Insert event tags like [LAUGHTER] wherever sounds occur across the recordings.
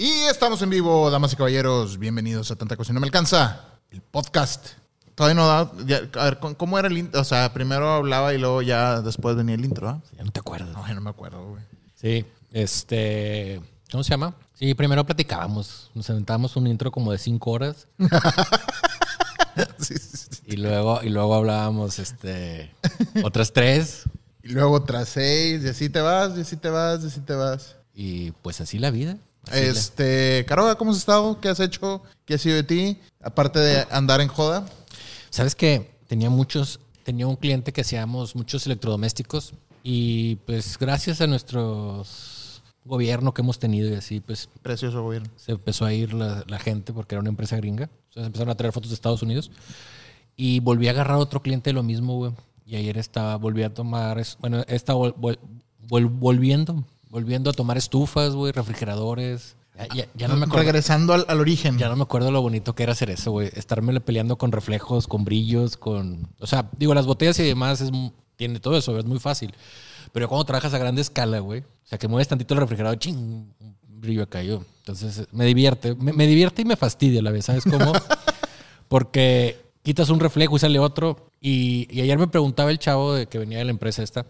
Y estamos en vivo, damas y caballeros. Bienvenidos a Tanta Cosa No Me Alcanza, el podcast. Todavía no da. ya- a ver, ¿cómo- ¿cómo era el intro? O sea, primero hablaba y luego ya después venía el intro, ¿ah? Ya no te acuerdas. No, ya no me acuerdo, güey. Sí, este. ¿Cómo se llama? Sí, primero platicábamos. Nos aventábamos un intro como de cinco horas. [LAUGHS] Sí, sí, sí. Y luego, y luego hablábamos este, otras tres. Y luego tras seis, y así te vas, y así te vas, y así te vas. Y pues así la vida. Así Este, Caroga, ¿cómo has estado? ¿Qué has hecho? ¿Qué ha sido de ti? Aparte de andar en joda. ¿Sabes qué? Tenía muchos. Tenía un cliente que hacíamos muchos electrodomésticos. Y pues gracias a nuestros gobierno que hemos tenido y así, pues Precioso gobierno. se empezó a ir la, la gente porque era una empresa gringa. Entonces empezaron a traer fotos de Estados Unidos. Y volví a agarrar a otro cliente de lo mismo, güey. Y ayer estaba, volví a tomar, bueno, estaba vol- vol- volviendo, volviendo a tomar estufas, güey, refrigeradores. Ya, ya- ya no me acuerdo. Regresando al, al origen. Ya no me acuerdo lo bonito que era hacer eso, güey. Estarme peleando con reflejos, con brillos, con... O sea, digo, las botellas y demás es, tiene todo eso, es muy fácil. Pero cuando trabajas a grande escala, güey, o sea, que mueves tantito el refrigerador, ching, un brillo yo. Entonces, me divierte. Me, me divierte y me fastidia a la vez, ¿sabes cómo? [LAUGHS] Porque quitas un reflejo y sale otro. Y, y ayer me preguntaba el chavo de que venía de la empresa esta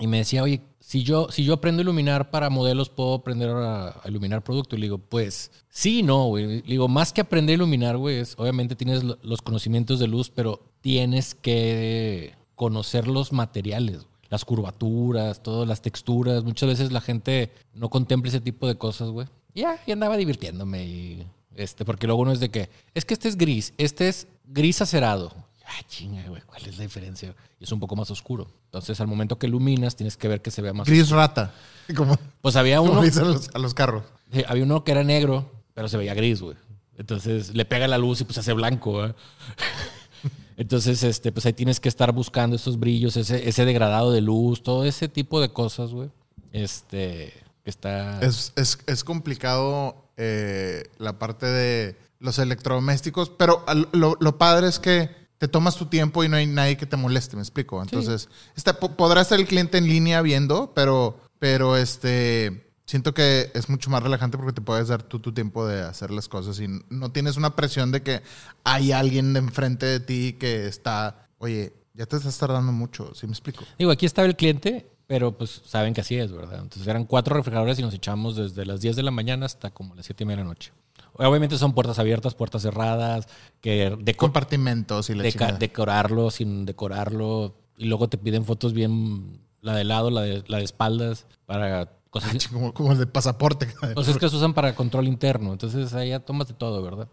y me decía, oye, si yo, si yo aprendo a iluminar para modelos, ¿puedo aprender a, iluminar producto? Y le digo, pues sí, no, güey. Le digo, más que aprender a iluminar, güey, es, obviamente tienes lo- los conocimientos de luz, pero tienes que conocer los materiales, las curvaturas, todas las texturas. Muchas veces la gente no contempla ese tipo de cosas, güey. Ya, y andaba divirtiéndome. Este, porque luego uno es de que, es que este es gris, este es gris acerado. Ah, chinga, güey, ¿cuál es la diferencia? Y es un poco más oscuro. Entonces, al momento que iluminas, tienes que ver que se vea más Gris rata. Como, Pues había como uno, dicen los- a los carros. eh, había uno que era negro, pero se veía gris, güey. Entonces, le pega la luz y pues se hace blanco, güey. [LAUGHS] Entonces, este, pues ahí tienes que estar buscando esos brillos, ese, ese degradado de luz, todo ese tipo de cosas, güey. Este, que está... Es, es, es complicado eh, la parte de los electrodomésticos, pero lo, lo padre es que te tomas tu tiempo y no hay nadie que te moleste, me explico. Entonces, está- po- podrá estar el cliente en línea viendo, pero, pero este, siento que es mucho más relajante porque te puedes dar tú tu tiempo de hacer las cosas y no tienes una presión de que hay alguien enfrente de ti que está, oye, ya te estás tardando mucho, ¿sí me explico? Digo, aquí estaba el cliente, pero pues saben que así es, ¿verdad? Entonces eran cuatro refrigeradores y nos echamos desde las 10 de la mañana hasta como las 7 y media de la noche. Obviamente son puertas abiertas, puertas cerradas, que deco- Compartimentos y la deca- decorarlo sin decorarlo. Y luego te piden fotos bien, la de lado, la de, la de espaldas, para cosas, [LAUGHS] como, como el de pasaporte. [LAUGHS] cosas que se usan para control interno. Entonces ahí ya tomas de todo, ¿verdad?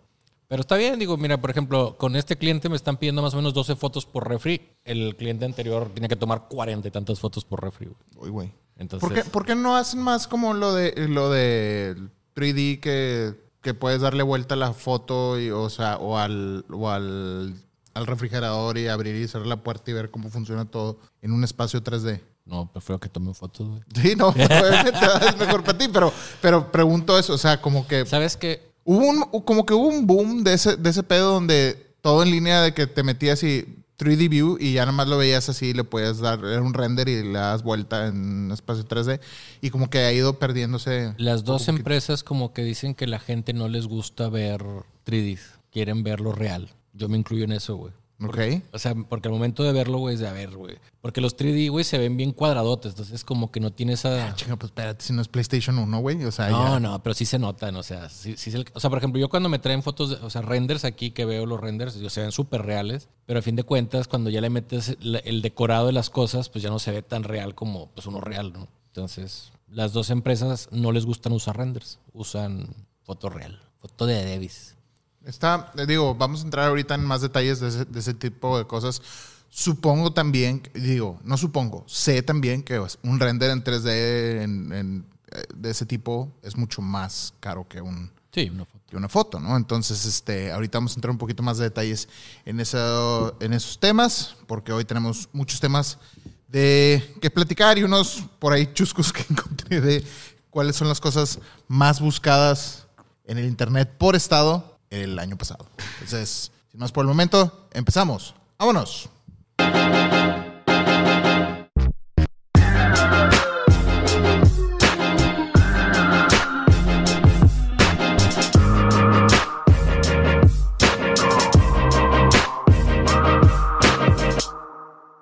Pero está bien, digo, mira, por ejemplo, con este cliente me están pidiendo más o menos 12 fotos por refri. El cliente anterior tenía que tomar 40 y tantas fotos por refri. Uy, güey. Entonces, ¿Por qué, por qué no hacen más como lo de lo de 3D que, que puedes darle vuelta a la foto y, o sea, o al, o al, al refrigerador y abrir y cerrar la puerta y ver cómo funciona todo en un espacio 3D? no, prefiero que tome fotos, güey. Sí, no, [LAUGHS] obviamente [LAUGHS] es mejor para ti, pero, pero pregunto eso, o sea, como que ¿Sabes qué? hubo un, como que hubo un boom de ese, de ese pedo donde todo en línea de que te metías y 3D View y ya nada más lo veías así, le podías dar un render y le das vuelta en un espacio 3D y como que ha ido perdiéndose. Las dos empresas como que dicen que la gente no les gusta ver 3D, quieren verlo real. Yo me incluyo en eso, güey. Ok. O sea, porque al momento de verlo, güey, es de a ver, güey. Porque los 3D, güey, se ven bien cuadradotes. Entonces, como que no tiene esa. Chinga, pues espérate, si no es PlayStation 1, güey. O sea, No, ya. no, pero sí se notan, o sea, sí, sí se- o sea, por ejemplo, yo cuando me traen fotos, de- o sea, renders aquí que veo los renders, o se ven súper reales, pero a fin de cuentas, cuando ya le metes el decorado de las cosas, pues ya no se ve tan real como pues uno real, ¿no? Entonces, las dos empresas no les gustan usar renders, usan foto real, foto de Davis. Está, digo, vamos a entrar ahorita en más detalles de ese, de ese tipo de cosas. Supongo también, digo, no supongo, sé también que pues, un render en 3D en- en, eh, de ese tipo es mucho más caro que un, Sí, una foto. que una foto, ¿no? Entonces, este, ahorita vamos a entrar un poquito más de detalles en, eso, en esos temas, porque hoy tenemos muchos temas de que platicar y unos por ahí chuscos que [LAUGHS] encontré de cuáles son las cosas más buscadas en el Internet por estado el año pasado. Entonces, sin más por el momento, empezamos. ¡Vámonos!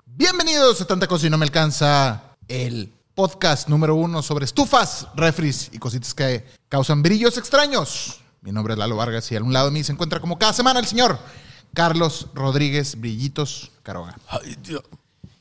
Bienvenidos a Tanta Cosa y No Me Alcanza, el podcast número uno sobre estufas, refris y cositas que causan brillos extraños. Mi nombre es Lalo Vargas y a un lado de mí se encuentra como cada semana el señor Carlos Rodríguez Brillitos Caroga.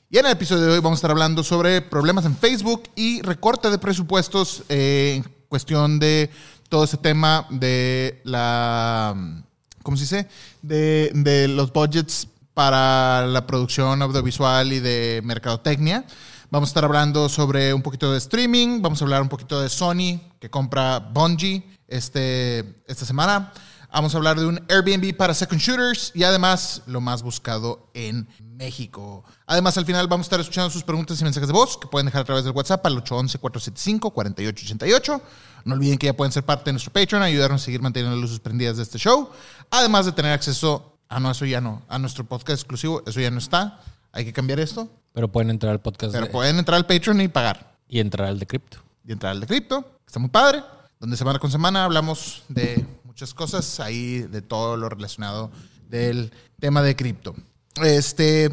Y en el episodio de hoy vamos a estar hablando sobre problemas en Facebook y recorte de presupuestos eh, en cuestión de todo ese tema de la, ¿cómo se dice? De, de los budgets para la producción audiovisual y de mercadotecnia. Vamos a estar hablando sobre un poquito de streaming, vamos a hablar un poquito de Sony que compra Bungie este, esta semana. Vamos a hablar de un Airbnb para second shooters y además lo más buscado en México. Además, al final vamos a estar escuchando sus preguntas y mensajes de voz que pueden dejar a través del WhatsApp al 811-475-4888. No olviden que ya pueden ser parte de nuestro Patreon, ayudarnos a seguir manteniendo las luces prendidas de este show. Además de tener acceso a, no, eso ya no, a nuestro podcast exclusivo, eso ya no está. Hay que cambiar esto. Pero pueden entrar al podcast Pero de- pueden entrar al Patreon y pagar. y entrar al de cripto. y entrar al de cripto, está muy padre, donde semana con semana hablamos de muchas cosas, ahí de todo lo relacionado del tema de cripto. Este,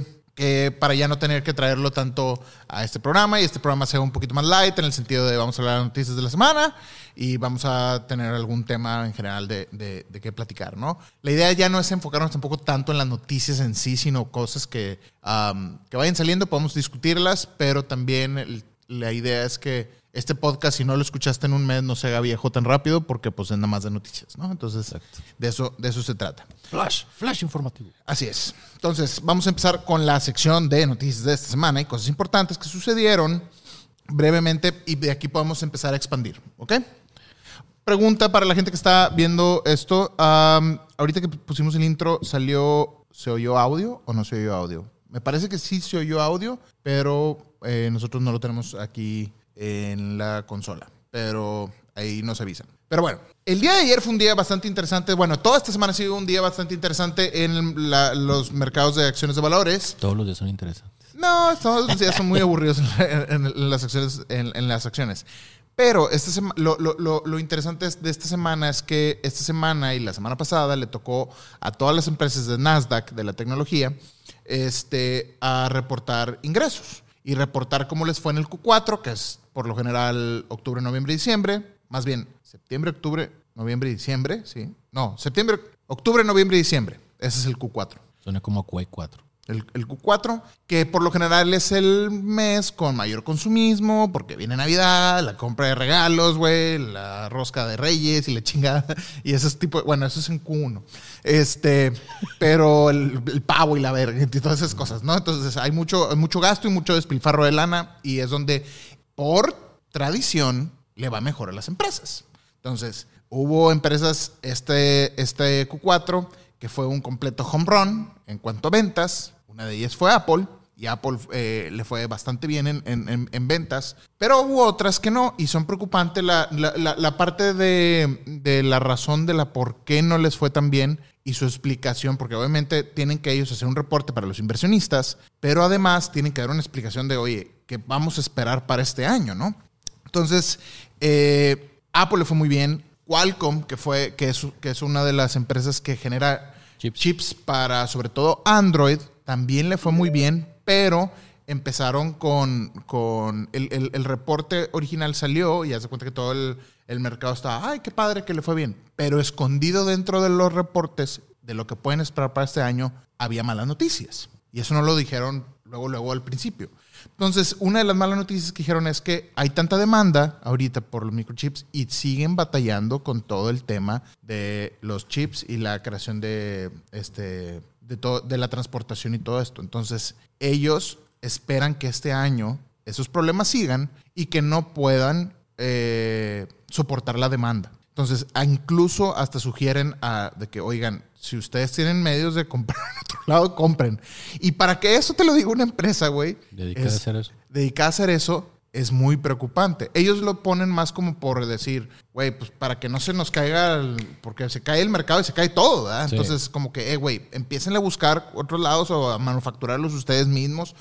para ya no tener que traerlo tanto a este programa y este programa sea un poquito más light en el sentido de vamos a hablar de noticias de la semana y vamos a tener algún tema en general de, qué platicar, ¿no? La idea ya no es enfocarnos tampoco tanto en las noticias en sí, sino cosas que, am, que vayan saliendo, podemos discutirlas, pero también la idea es que este podcast, si no lo escuchaste en un mes, no se haga viejo tan rápido porque pues es nada más de noticias, ¿no? Entonces, Exacto. de eso, de eso se trata. Flash, flash informativo. Así es. Entonces, vamos a empezar con la sección de noticias de esta semana y cosas importantes que sucedieron brevemente y de aquí podemos empezar a expandir, ¿ok? Pregunta para la gente que está viendo esto. am, ahorita que pusimos el intro, ¿salió, se oyó audio o no se oyó audio? Me parece que sí se oyó audio, pero eh, nosotros no lo tenemos aquí en la consola. Pero ahí nos avisan. Pero bueno, el día de ayer fue un día bastante interesante. Bueno, toda esta semana ha sido un día bastante interesante en la- los mercados de acciones de valores. Todos los días son interesantes. No, todos los días son muy aburridos en, en las acciones. En, en las acciones. Pero esta sema- lo, lo- lo- lo interesante es- de esta semana es que esta semana y la semana pasada le tocó a todas las empresas de Nasdaq, de la tecnología, este, a reportar ingresos y reportar cómo les fue en el Q4, que es por lo general octubre, noviembre, diciembre. Más bien, septiembre, octubre, noviembre y diciembre, ¿sí? No, septiembre, octubre, noviembre y diciembre. Ese es el Q4. Suena como Quake 4. El, el Q4, que por lo general es el mes con mayor consumismo, porque viene Navidad, la compra de regalos, güey, la rosca de reyes y la chingada. [LAUGHS] Y ese es tipo, bueno, eso es en Q1. Este, pero el, el pavo y la verga y todas esas cosas, ¿no? Entonces hay mucho, hay mucho gasto y mucho despilfarro de lana y es donde, por tradición, le va mejor a las empresas. Entonces, hubo empresas este, este Q4 que fue un completo home run en cuanto a ventas. Una de ellas fue Apple. Y Apple eh, le fue bastante bien en, en- en- en ventas. Pero hubo otras que no. Y son preocupantes la, la- la- la parte de, de la razón de la por qué no les fue tan bien y su explicación. Porque obviamente tienen que ellos hacer un reporte para los inversionistas. Pero además tienen que dar una explicación de, oye, ¿qué vamos a esperar para este año, no? Entonces, eh, Apple le fue muy bien. Qualcomm, que, fue, que, es, que es una de las empresas que genera Chips. chips para sobre todo Android, también le fue muy bien, pero empezaron con, con el, el- reporte original salió y ya se cuenta que todo el, el mercado estaba, ay, qué padre que le fue bien, pero escondido dentro de los reportes de lo que pueden esperar para este año, había malas noticias. Y eso no lo dijeron luego, luego al principio. Entonces, una de las malas noticias que dijeron es que hay tanta demanda ahorita por los microchips y siguen batallando con todo el tema de los chips y la creación de, este, de, de la transportación y todo esto. Entonces, ellos esperan que este año esos problemas sigan y que no puedan eh, soportar la demanda. Entonces, incluso hasta sugieren a, de que, oigan, si ustedes tienen medios de comprar en otro lado, compren. Y para que eso te lo diga una empresa, güey, Dedicada a hacer eso. dedicada a hacer eso es muy preocupante. Ellos lo ponen más como por decir, güey, pues para que no se nos caiga, el- porque se cae el mercado y se cae todo, ¿verdad? Sí. Entonces, como que, eh, güey, empiecen a buscar otros lados o a manufacturarlos ustedes mismos.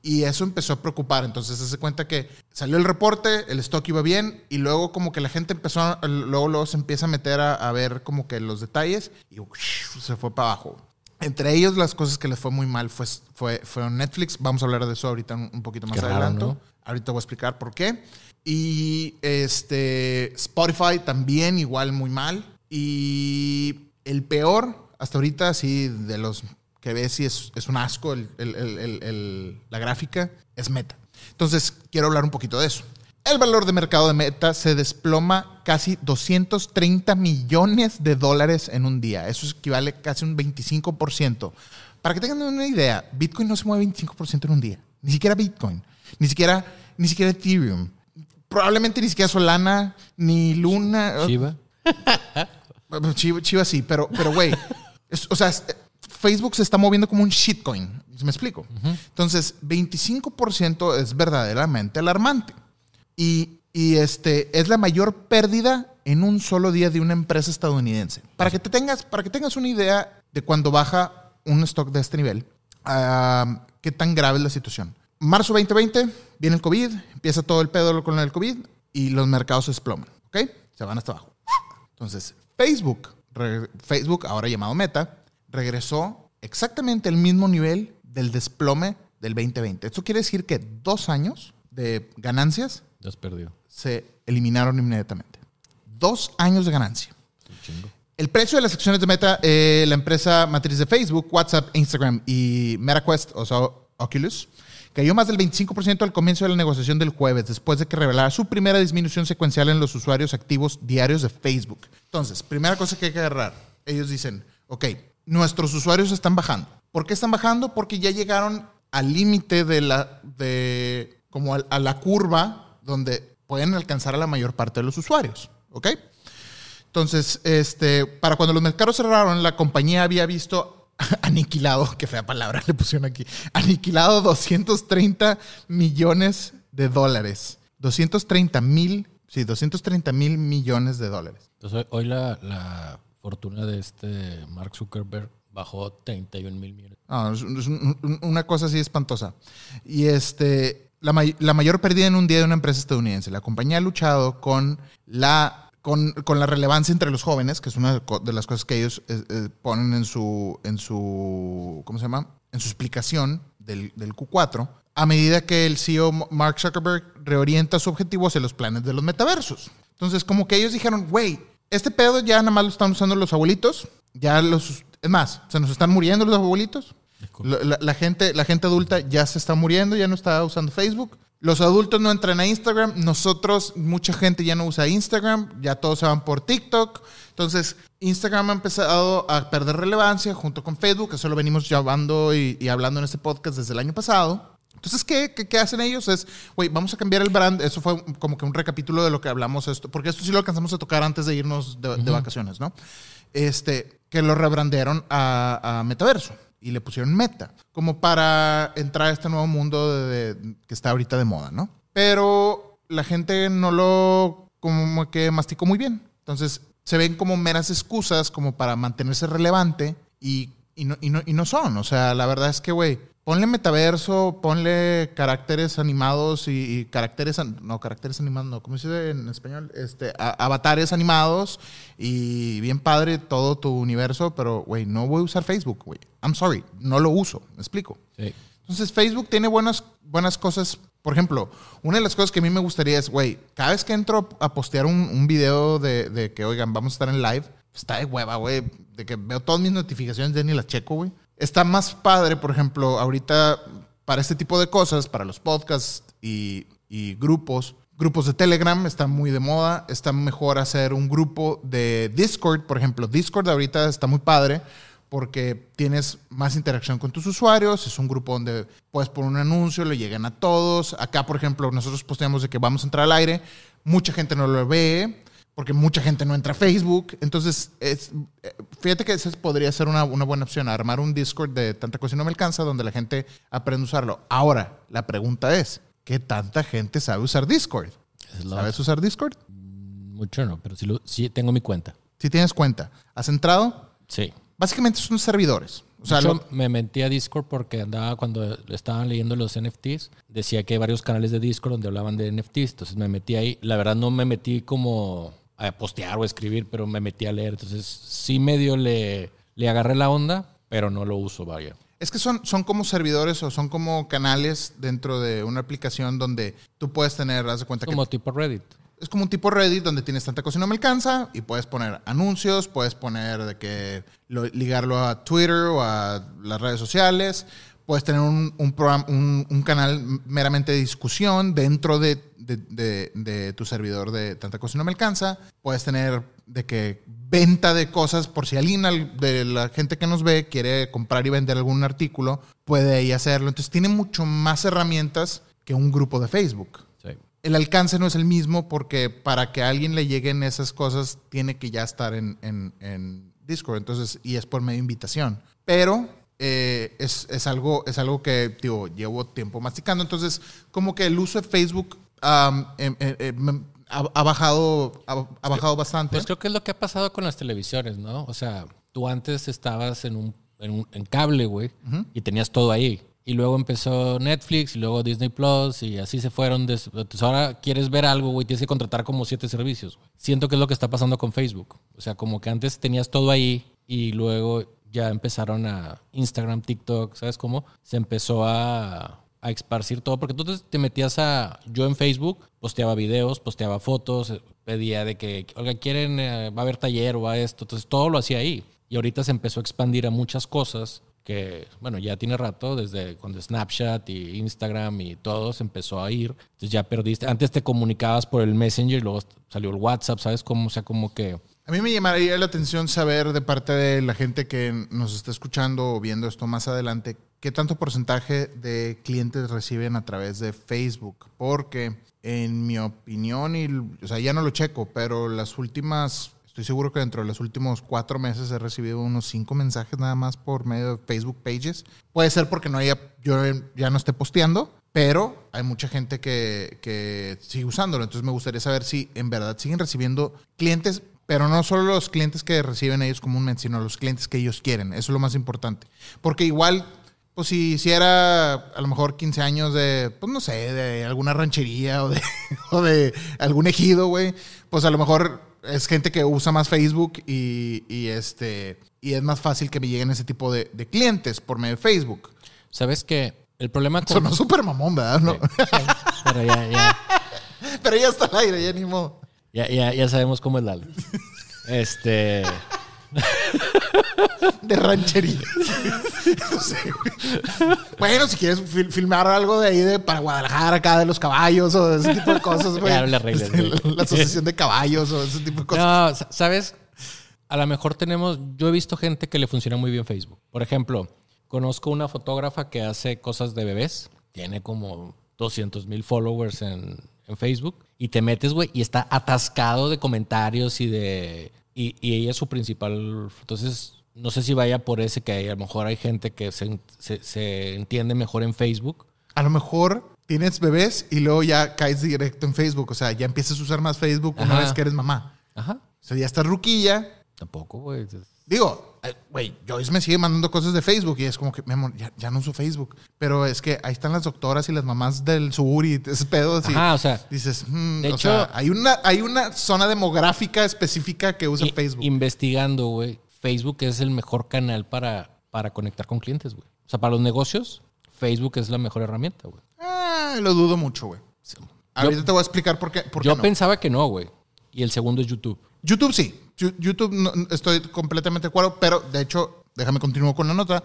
Y eso empezó a preocupar. Entonces se hace cuenta que salió el reporte, el stock iba bien y luego como que la gente empezó, luego, luego se empieza a meter a, a ver como que los detalles y se fue para abajo. Entre ellos, las cosas que les fue muy mal fue, fue, fueron Netflix. Vamos a hablar de eso ahorita un, un poquito más Qué raro, adelante. ¿no? Ahorita voy a explicar por qué. Y este Spotify también igual muy mal. Y el peor, hasta ahorita, sí, de los que ves, sí es, es un asco el- el- el- la gráfica, es Meta. Entonces, quiero hablar un poquito de eso. El valor de mercado de Meta se desploma casi 230 millones de dólares en un día. Eso equivale casi un 25%. Para que tengan una idea, Bitcoin no se mueve 25% en un día. Ni siquiera Bitcoin. Ni siquiera, ni siquiera Ethereum. Probablemente ni siquiera Solana, ni Luna. Chiva. [LAUGHS] Chiva, Chiva sí, pero, pero güey, o sea, Facebook se está moviendo como un shitcoin. ¿Me explico? Entonces, 25% es verdaderamente alarmante. Y, y este, es la mayor pérdida en un solo día de una empresa estadounidense. Para que, te tengas, para que tengas una idea de cuando baja un stock de este nivel, ah, qué tan grave es la situación. Marzo 2020, viene el COVID, empieza todo el pedo con el COVID y los mercados se desploman, ¿ok? Se van hasta abajo. Entonces, Facebook, Facebook, ahora llamado Meta, regresó exactamente al mismo nivel del desplome del 2020. Esto quiere decir que dos años de ganancias se eliminaron inmediatamente. Dos años de ganancia. Chingo. El precio de las acciones de Meta, eh, la empresa matriz de Facebook, WhatsApp, Instagram y MetaQuest, o sea, Oculus, cayó más del 25% al comienzo de la negociación del jueves, después de que revelara su primera disminución secuencial en los usuarios activos diarios de Facebook. Entonces, primera cosa que hay que agarrar. Ellos dicen, ok, nuestros usuarios están bajando. ¿Por qué están bajando? Porque ya llegaron al límite de la, de, como a la curva donde pueden alcanzar a la mayor parte de los usuarios. ¿Ok? Entonces, este, para cuando los mercados cerraron, la compañía había visto [LAUGHS] aniquilado, qué fea palabra le pusieron aquí, aniquilado 230 millones de dólares. 230 mil, sí, 230 mil millones de dólares. Entonces, hoy la, la fortuna de este Mark Zuckerberg bajó 31 mil millones. No, es, es un- un- una cosa así espantosa. Y este, la, may- la mayor pérdida en un día de una empresa estadounidense. La compañía ha luchado con la, con, con la relevancia entre los jóvenes, que es una de las cosas que ellos eh, eh, ponen en su, en su, ¿cómo se llama? En su explicación del, del Q4, a medida que el CEO Mark Zuckerberg reorienta su objetivo hacia los planes de los metaversos. Entonces, como que ellos dijeron, güey, este pedo ya nada más lo están usando los abuelitos, ya los, es más, se nos están muriendo los abuelitos. La, la- la gente, la gente adulta ya se está muriendo, ya no está usando Facebook. Los adultos no entran a Instagram. Nosotros, mucha gente ya no usa Instagram. Ya todos se van por TikTok. Entonces, Instagram ha empezado a perder relevancia junto con Facebook. Eso lo venimos llevando y, y hablando en este podcast desde el año pasado. Entonces, ¿qué, qué, qué hacen ellos? Es, güey, vamos a cambiar el brand. Eso fue como que un recapítulo de lo que hablamos esto, porque esto sí lo alcanzamos a tocar antes de irnos de, de vacaciones, ¿no? Este, que lo rebrandearon a, a Metaverso y le pusieron Meta, como para entrar a este nuevo mundo de- que está ahorita de moda, ¿no? Pero la gente no lo como que masticó muy bien. Entonces, se ven como meras excusas como para mantenerse relevante y, y no, y no- y no son. O sea, la verdad es que, güey, ponle metaverso, ponle caracteres animados y, caracteres, no, caracteres animados, no, ¿cómo se dice en español? Este, avatares animados y bien padre todo tu universo, pero, güey, no voy a usar Facebook, güey. I'm sorry, no lo uso, me explico. Sí. Entonces Facebook tiene buenas, buenas cosas. Por ejemplo, una de las cosas que a mí me gustaría es, güey, cada vez que entro a postear un, un video de, de que, oigan, vamos a estar en live, está de hueva, güey, de que veo todas mis notificaciones, ya ni las checo, güey. Está más padre, por ejemplo, ahorita para este tipo de cosas, para los podcasts y, y grupos, grupos de Telegram están muy de moda, está mejor hacer un grupo de Discord, por ejemplo, Discord ahorita está muy padre porque tienes más interacción con tus usuarios, es un grupo donde puedes poner un anuncio, le llegan a todos. Acá, por ejemplo, nosotros posteamos de que vamos a entrar al aire, mucha gente no lo ve, porque mucha gente no entra a Facebook. Entonces, es, eh, fíjate que esa podría ser una, una buena opción, armar un Discord de tanta cosa y no me alcanza, donde la gente aprende a usarlo. Ahora, la pregunta es, ¿qué tanta gente sabe usar Discord? ¿Sabes usar Discord? Mucho no, pero sí, lo- sí tengo mi cuenta. Si tienes cuenta, ¿has entrado? Sí. Básicamente son servidores. O sea, lo- me metí a Discord porque andaba cuando estaban leyendo los NFTs. Decía que hay varios canales de Discord donde hablaban de NFTs. Entonces me metí ahí. La verdad no me metí como a postear o escribir, pero me metí a leer. Entonces sí medio le, le agarré la onda. pero no lo uso, vaya. Es que son, son como servidores o son como canales dentro de una aplicación donde tú puedes tener, haz de cuenta Como que tipo Reddit. es como un tipo Reddit donde tienes tanta cosa y no me alcanza y puedes poner anuncios, puedes poner de que lo- ligarlo a Twitter o a las redes sociales, puedes tener un, un, programa- un- un canal meramente de discusión dentro de, de- de- de tu servidor de tanta cosa y no me alcanza, puedes tener de que venta de cosas por si alguien al- de la gente que nos ve quiere comprar y vender algún artículo, puede ahí hacerlo. Entonces tiene mucho más herramientas que un grupo de Facebook Sí. el alcance no es el mismo porque para que a alguien le lleguen esas cosas tiene que ya estar en, en- en Discord. Entonces, y es por medio de invitación. Pero eh, es, es algo, es algo que digo, llevo tiempo masticando. Entonces, como que el uso de Facebook em, em, em, ha, ha bajado, ha, ha bajado bastante. Pues creo que es lo que ha pasado con las televisiones, ¿no? O sea, tú antes estabas en un, en, un- en cable, güey, y tenías todo ahí. Y luego empezó Netflix y luego Disney Plus y así se fueron. des- Entonces ahora quieres ver algo, güey, tienes que contratar como siete servicios. güey. Siento que es lo que está pasando con Facebook. O sea, como que antes tenías todo ahí y luego ya empezaron a Instagram, TikTok, ¿sabes cómo? Se empezó a, a esparcir todo. Porque tú te- metías a... Yo en Facebook posteaba videos, posteaba fotos, pedía de que, oiga, quieren, eh, va a haber taller o va esto. Entonces todo lo hacía ahí. Y ahorita se empezó a expandir a muchas cosas que, bueno, ya tiene rato, desde cuando Snapchat y Instagram y todo se empezó a ir. Entonces ya perdiste. Antes te comunicabas por el Messenger y luego salió el WhatsApp, ¿sabes cómo? O sea, como que... A mí me llamaría la atención saber de parte de la gente que nos está escuchando o viendo esto más adelante, qué tanto porcentaje de clientes reciben a través de Facebook. Porque en mi opinión, y, o sea, ya no lo checo, pero las últimas, estoy seguro que dentro de los últimos cuatro meses he recibido unos cinco mensajes nada más por medio de Facebook Pages. Puede ser porque no haya, yo ya no esté posteando, pero hay mucha gente que, que sigue usándolo. Entonces me gustaría saber si en verdad siguen recibiendo clientes, pero no solo los clientes que reciben ellos comúnmente, sino los clientes que ellos quieren. Eso es lo más importante. Porque igual, pues si hiciera a lo mejor 15 años de, pues no sé, de alguna ranchería o de, [LAUGHS] o de algún ejido, güey, pues a lo mejor es gente que usa más Facebook y, y este, y es más fácil que me lleguen ese tipo de, de clientes por medio de Facebook. ¿Sabes qué? El problema con... Sonó súper mamón, ¿verdad? No. Pero ya, ya, [LAUGHS] Pero ya está al aire, ya ni modo. Ya, ya, ya sabemos cómo es Lalo. Este... De ranchería. No sé, güey. bueno, si quieres fil- filmar algo de ahí de para Guadalajara, acá de los caballos o de ese tipo de cosas, güey. Ya, no le güey. la, la asociación de caballos o ese tipo de cosas. No, sa- ¿sabes? A lo mejor tenemos... Yo he visto gente que le funciona muy bien Facebook. Por ejemplo, conozco una fotógrafa que hace cosas de bebés. Tiene como 200 mil followers en, en Facebook. Y te metes, güey, y está atascado de comentarios y de... Y, y ella es su principal... Entonces, no sé si vaya por ese que hay- a lo mejor hay gente que se, se- se entiende mejor en Facebook. A lo mejor tienes bebés y luego ya caes directo en Facebook. O sea, ya empiezas a usar más Facebook una Ajá. vez que eres mamá. Ajá. O sea, ya estás ruquilla. Tampoco, güey. Digo, güey, Joyce me sigue mandando cosas de Facebook y es como que, mi amor, ya, ya no uso Facebook. Pero es que ahí están las doctoras y las mamás del sur y ese pedo. así. Ajá, o sea... Dices, hmm, De o hecho- sea, hay una, hay una zona demográfica específica que usa I- Facebook. Investigando, güey. Facebook es el mejor canal para, para conectar con clientes, güey. O sea, para los negocios, Facebook es la mejor herramienta, güey. Ah, lo dudo mucho, güey. Ahorita te voy a explicar por qué, por qué Yo no. pensaba que no, güey. Y el segundo es YouTube. YouTube sí. YouTube no- estoy completamente de acuerdo, pero de hecho, déjame continuar con la nota.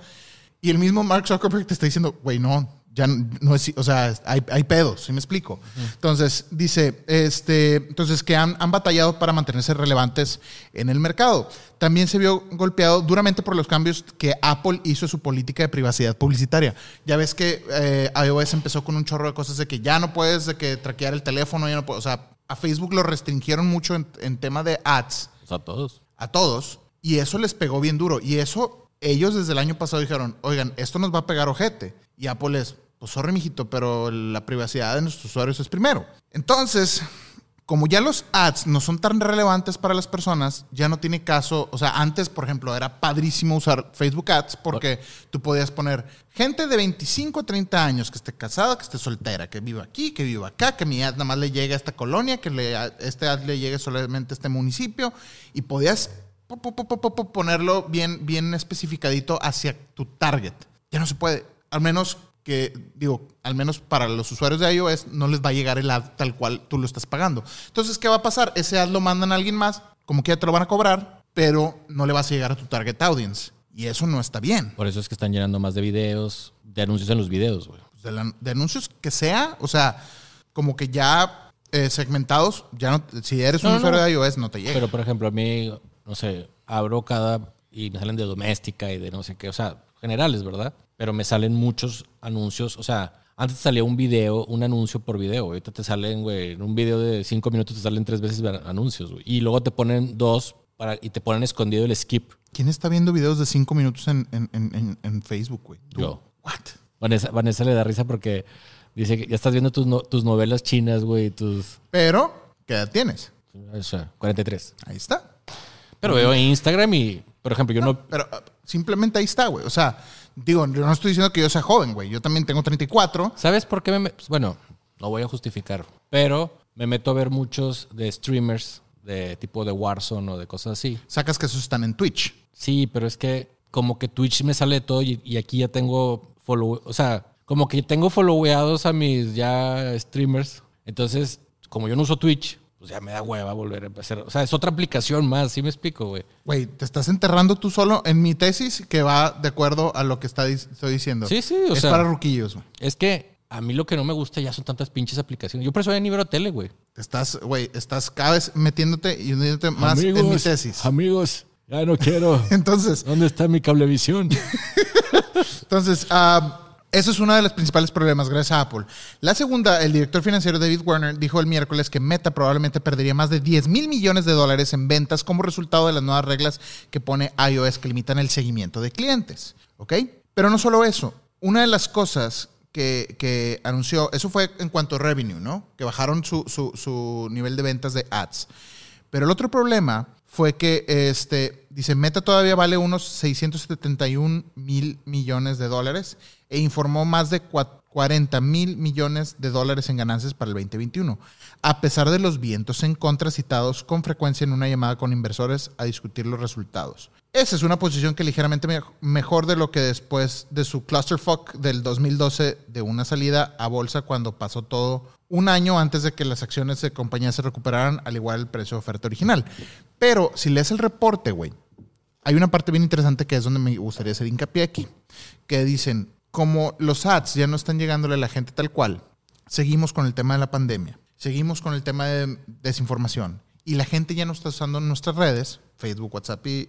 Y el mismo Mark Zuckerberg te está diciendo, güey, no, ya no es, o sea, hay, hay pedos, ¿sí me explico? Entonces, dice, este, entonces que han, han batallado para mantenerse relevantes en el mercado. También se vio golpeado duramente por los cambios que Apple hizo a su política de privacidad publicitaria. Ya ves que eh, iOS empezó con un chorro de cosas de que ya no puedes de que traquear el teléfono, ya no puedes, o sea, a Facebook lo restringieron mucho en, en tema de ads O sea, todos. a todos y eso les pegó bien duro. Y eso ellos desde el año pasado dijeron, oigan, esto nos va a pegar ojete. Y Apple es, pues sorry, mijito, pero la privacidad de nuestros usuarios es primero. Entonces, como ya los ads no son tan relevantes para las personas, ya no tiene caso. O sea, antes, por ejemplo, era padrísimo usar Facebook Ads porque tú podías poner gente de 25 a 30 años que esté casada, que esté soltera, que viva aquí, que viva acá, que mi ad nada más le llegue a esta colonia, que le, este ad le llegue solamente a este municipio y podías po- po- po- po- po- ponerlo bien, bien especificadito hacia tu target. Ya no se puede. Al menos que, digo, al menos para los usuarios de iOS no les va a llegar el ad tal cual tú lo estás pagando. Entonces, ¿qué va a pasar? Ese ad lo mandan a alguien más, como que ya te lo van a cobrar, pero no le vas a llegar a tu target audience. Y eso no está bien. Por eso es que están llenando más de videos, de anuncios en los videos, güey. de, la- de anuncios que sea, o sea, como que ya eh, segmentados, ya no, si eres un no, usuario no. de iOS no te llega. Pero, por ejemplo, a mí, no sé, abro cada y me salen de doméstica y de no sé qué, o sea, generales, ¿verdad? Pero me salen muchos anuncios, o sea, antes te salía un video, un anuncio por video, ahorita te salen, güey, en un video de cinco minutos te salen tres veces anuncios, güey. Y luego te ponen dos para, y te ponen escondido el skip. ¿Quién está viendo videos de cinco minutos en, en- en- en- Facebook, güey? Yo. What? Vanessa, Vanessa le da risa porque dice que ya estás viendo tus, no- tus novelas chinas, güey, tus... Pero, ¿qué edad tienes? O sea, 43. Ahí está. Pero veo Instagram y, por ejemplo, yo no... Pero ah, simplemente ahí está, güey. O sea, digo, yo no estoy diciendo que yo sea joven, güey. Yo también tengo 34. ¿Sabes por qué me... pues, Bueno, no voy a justificar, pero me meto a ver muchos de streamers de tipo de Warzone o de cosas así. Sacas que esos están en Twitch. Sí, pero es que como que Twitch me sale de todo y, y aquí ya tengo follow... O sea, como que tengo followeados a mis ya streamers. Entonces, como yo no uso Twitch, pues ya me da hueva volver a empezar. O sea, es otra aplicación más, ¿sí me explico, güey? Güey, te estás enterrando tú solo en mi tesis que va de acuerdo a lo que está, estoy diciendo. Sí, sí, o es sea- para ruquillos, güey. Es que a mí lo que no me gusta ya son tantas pinches aplicaciones. Yo por eso ya ni veo tele, güey. Te estás, güey, estás cada vez metiéndote y hundiéndote más en mi tesis. Amigos, ya no quiero. [LAUGHS] Entonces, ¿Dónde está mi cablevisión? [LAUGHS] entonces ah, eso es uno de los principales problemas gracias a Apple. La segunda, el director financiero David Warner dijo el miércoles que Meta probablemente perdería más de 10 mil millones de dólares en ventas como resultado de las nuevas reglas que pone iOS que limitan el seguimiento de clientes. ¿Ok? Pero no solo eso. Una de las cosas que, anunció, eso fue en cuanto a revenue, ¿no? Que bajaron su, su- su nivel de ventas de ads. Pero el otro problema fue que, este, dice, Meta todavía vale unos 671 mil millones de dólares e informó más de cua- 40 mil millones de dólares en ganancias para el 2021, a pesar de los vientos en contra citados con frecuencia en una llamada con inversores a discutir los resultados. Esa es una posición que ligeramente me- mejor de lo que después de su clusterfuck del 2012 de una salida a bolsa cuando pasó todo un año antes de que las acciones de compañía se recuperaran al igual el precio de oferta original. Pero si lees el reporte, güey, hay una parte bien interesante que es donde me gustaría hacer hincapié aquí, que dicen, como los ads ya no están llegándole a la gente tal cual, seguimos con el tema de la pandemia, seguimos con el tema de desinformación y la gente ya no está usando nuestras redes, Facebook, WhatsApp y,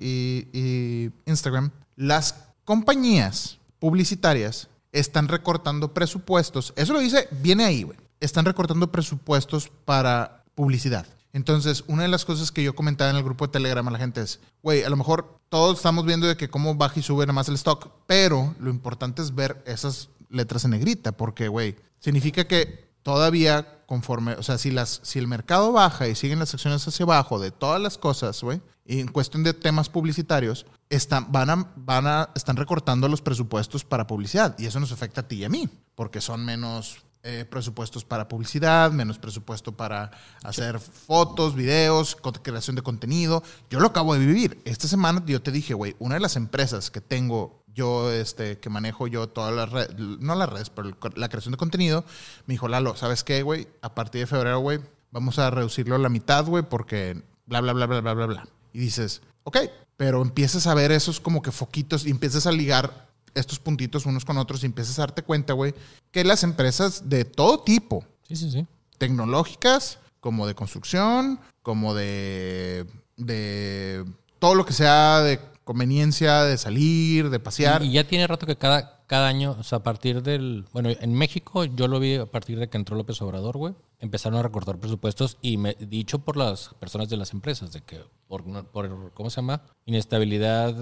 y- Instagram, las compañías publicitarias están recortando presupuestos. Eso lo dice, viene ahí, güey. Están recortando presupuestos para publicidad. Entonces, una de las cosas que yo comentaba en el grupo de Telegram a la gente es, güey, a lo mejor todos estamos viendo de que cómo baja y sube nada más el stock, pero lo importante es ver esas letras en negrita, porque, güey, significa que todavía conforme, o sea, si, las, si el mercado baja y siguen las acciones hacia abajo de todas las cosas, güey, y en cuestión de temas publicitarios, están, van a, van a, están recortando los presupuestos para publicidad y eso nos afecta a ti y a mí, porque son menos eh, presupuestos para publicidad, menos presupuesto para hacer fotos, videos, creación de contenido. Yo lo acabo de vivir. Esta semana yo te dije, güey, una de las empresas que tengo yo, este, que manejo yo todas las redes, no las redes, pero la creación de contenido, me dijo, Lalo, ¿sabes qué, güey? A partir de febrero, güey, vamos a reducirlo a la mitad, güey, porque bla, bla, bla, bla, bla, bla, bla. Y dices, ok, pero empiezas a ver esos como que foquitos y empiezas a ligar estos puntitos unos con otros y empiezas a darte cuenta, güey, que las empresas de todo tipo, Sí, sí, sí. tecnológicas, como de construcción, como de, de todo lo que sea de conveniencia, de salir, de pasear. Y, y ya tiene rato que cada, cada año, o sea, a partir del. Bueno, en México yo lo vi a partir de que entró López Obrador, güey. Empezaron a recortar presupuestos y me, dicho por las personas de las empresas, de que por, por ¿cómo se llama? Inestabilidad,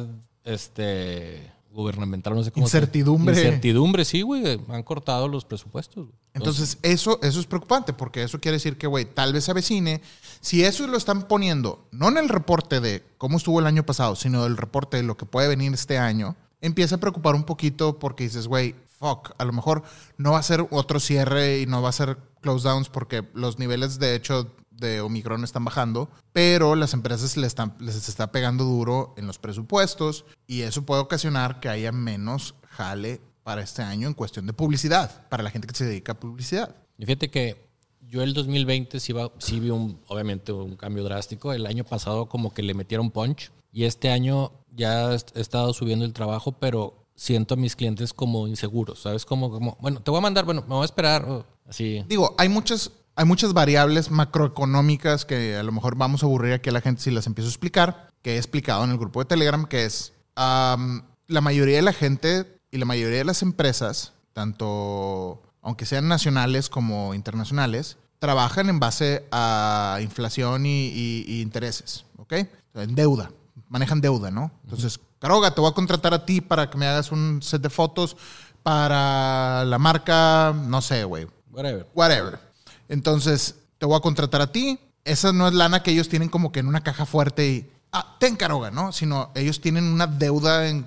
este gubernamental, no sé cómo se- Incertidumbre. Incertidumbre, sí, güey. Han cortado los presupuestos. güey. Entonces, eso, eso es preocupante porque eso quiere decir que, güey, tal vez se avecine. Si eso lo están poniendo, no en el reporte de cómo estuvo el año pasado, sino el reporte de lo que puede venir este año, empieza a preocupar un poquito porque dices, güey, fuck, a lo mejor no va a ser otro cierre y no va a ser close downs porque los niveles, de hecho, de Omicron están bajando, pero las empresas les, están, les está pegando duro en los presupuestos y eso puede ocasionar que haya menos jale para este año en cuestión de publicidad, para la gente que se dedica a publicidad. Y fíjate que yo el 2020 sí, va, sí vi un, obviamente un cambio drástico. El año pasado como que le metieron punch y este año ya he estado subiendo el trabajo, pero siento a mis clientes como inseguros, ¿sabes? Como, como bueno, te voy a mandar, bueno, me voy a esperar, así. Digo, hay muchas, hay muchas variables macroeconómicas que a lo mejor vamos a aburrir aquí a la gente si las empiezo a explicar, que he explicado en el grupo de Telegram, que es la mayoría de la gente y la mayoría de las empresas, tanto aunque sean nacionales como internacionales, trabajan en base a inflación y, intereses, ¿ok? En deuda, manejan deuda, ¿no? Entonces, Caroga, te voy a contratar a ti para que me hagas un set de fotos para la marca, no sé, güey. Whatever. Whatever. Entonces, te voy a contratar a ti. Esa no es lana que ellos tienen como que en una caja fuerte y, ah, ten ¿no? Sino ellos tienen una deuda en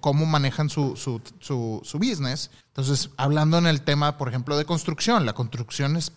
cómo, manejan su, su, su, business. Entonces, hablando en el tema, por ejemplo, de construcción, la construcción es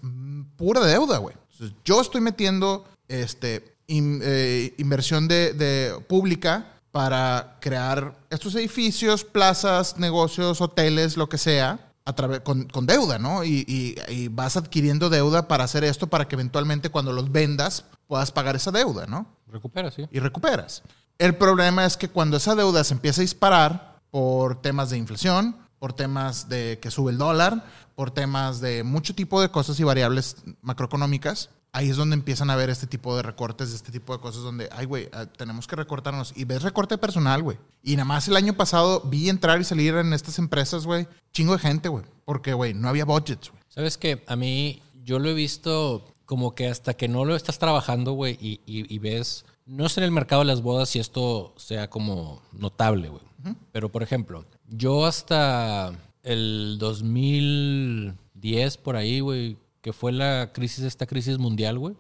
pura deuda, güey. Yo estoy metiendo este, eh, inversión de, de, pública para crear estos edificios, plazas, negocios, hoteles, lo que sea, a través, con, con deuda, ¿no? Y, y, y, vas adquiriendo deuda para hacer esto para que eventualmente cuando los vendas puedas pagar esa deuda, ¿no? Recuperas, sí. Y recuperas. El problema es que cuando esa deuda se empieza a disparar por temas de inflación, por temas de que sube el dólar, por temas de mucho tipo de cosas y variables macroeconómicas, ahí es donde empiezan a ver este tipo de recortes, este tipo de cosas donde, ay, güey, ah, tenemos que recortarnos. Y ves recorte personal, güey. Y nada más el año pasado vi entrar y salir en estas empresas, güey, chingo de gente, güey. Porque, güey, no había budgets, güey. ¿Sabes qué? A mí, yo lo he visto como que hasta que no lo estás trabajando, güey, y, y, y ves no sé en el mercado de las bodas si esto sea como notable, güey. Pero, por ejemplo, yo hasta el 2010, por ahí, güey, que fue la crisis, esta crisis mundial, güey,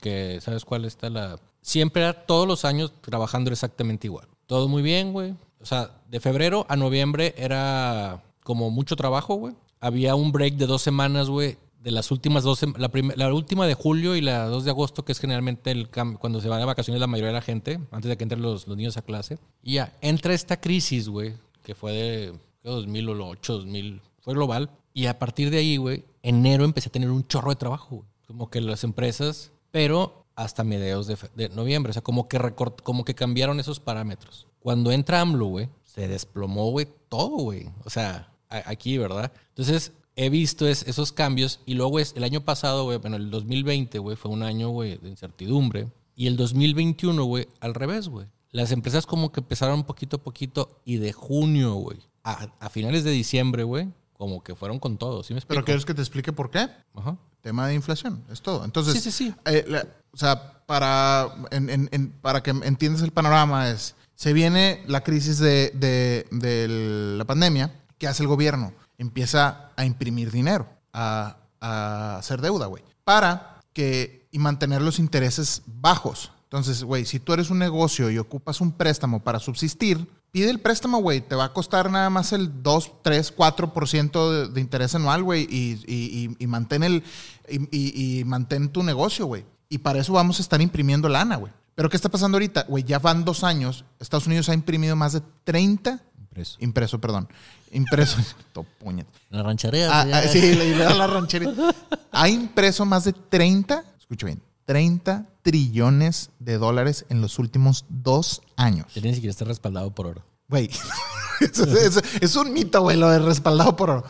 que sabes cuál está la... Siempre era todos los años trabajando exactamente igual. Todo muy bien, güey. O sea, de febrero a noviembre era como mucho trabajo, güey. Había un break de dos semanas, güey, de las últimas dos, la, la última de julio y la 2 de agosto, que es generalmente el cuando se van de vacaciones la mayoría de la gente, antes de que entren los, los niños a clase. Y ya, entra esta crisis, güey, que fue de 2008, 2000, fue global. Y a partir de ahí, güey, enero empecé a tener un chorro de trabajo. Como que las empresas, pero hasta mediados de, noviembre. O sea, como que, recort, como que cambiaron esos parámetros. Cuando entra AMLO, güey, se desplomó, güey, todo, güey. O sea, aquí, ¿verdad? Entonces, he visto es, esos cambios y luego es el año pasado, güey, bueno, el 2020, güey, fue un año, güey, de incertidumbre. Y el 2021, güey, al revés, güey. Las empresas como que empezaron poquito a poquito y de junio, güey, a, finales de diciembre, güey, como que fueron con todo, ¿sí me explico? ¿Pero quieres que te explique por qué? Ajá. Tema de inflación, es todo. Entonces, sí, sí, sí. Eh, la, o sea, para, en, en, para que entiendas el panorama es, se viene la crisis de, de, de la pandemia, ¿qué hace el gobierno? empieza a imprimir dinero, a, hacer deuda, güey, para que y mantener los intereses bajos. Entonces, güey, si tú eres un negocio y ocupas un préstamo para subsistir, pide el préstamo, güey. Te va a costar nada más el 2, 3, 4% de, de interés anual, güey, y, y, y, mantén el, y, mantén tu negocio, güey. Y para eso vamos a estar imprimiendo lana, güey. Pero ¿qué está pasando ahorita? Güey, ya van dos años. Estados Unidos ha imprimido más de 30 Impreso. Impreso, perdón. Impreso. [LAUGHS] La ranchería. Ah, ah, sí, le, da la ranchería. Ha impreso más de 30, escucho bien, 30 trillones de dólares en los últimos dos años. Ya ni siquiera está respaldado por oro. Güey, [LAUGHS] es, es, es, un mito, güey, lo de respaldado por oro.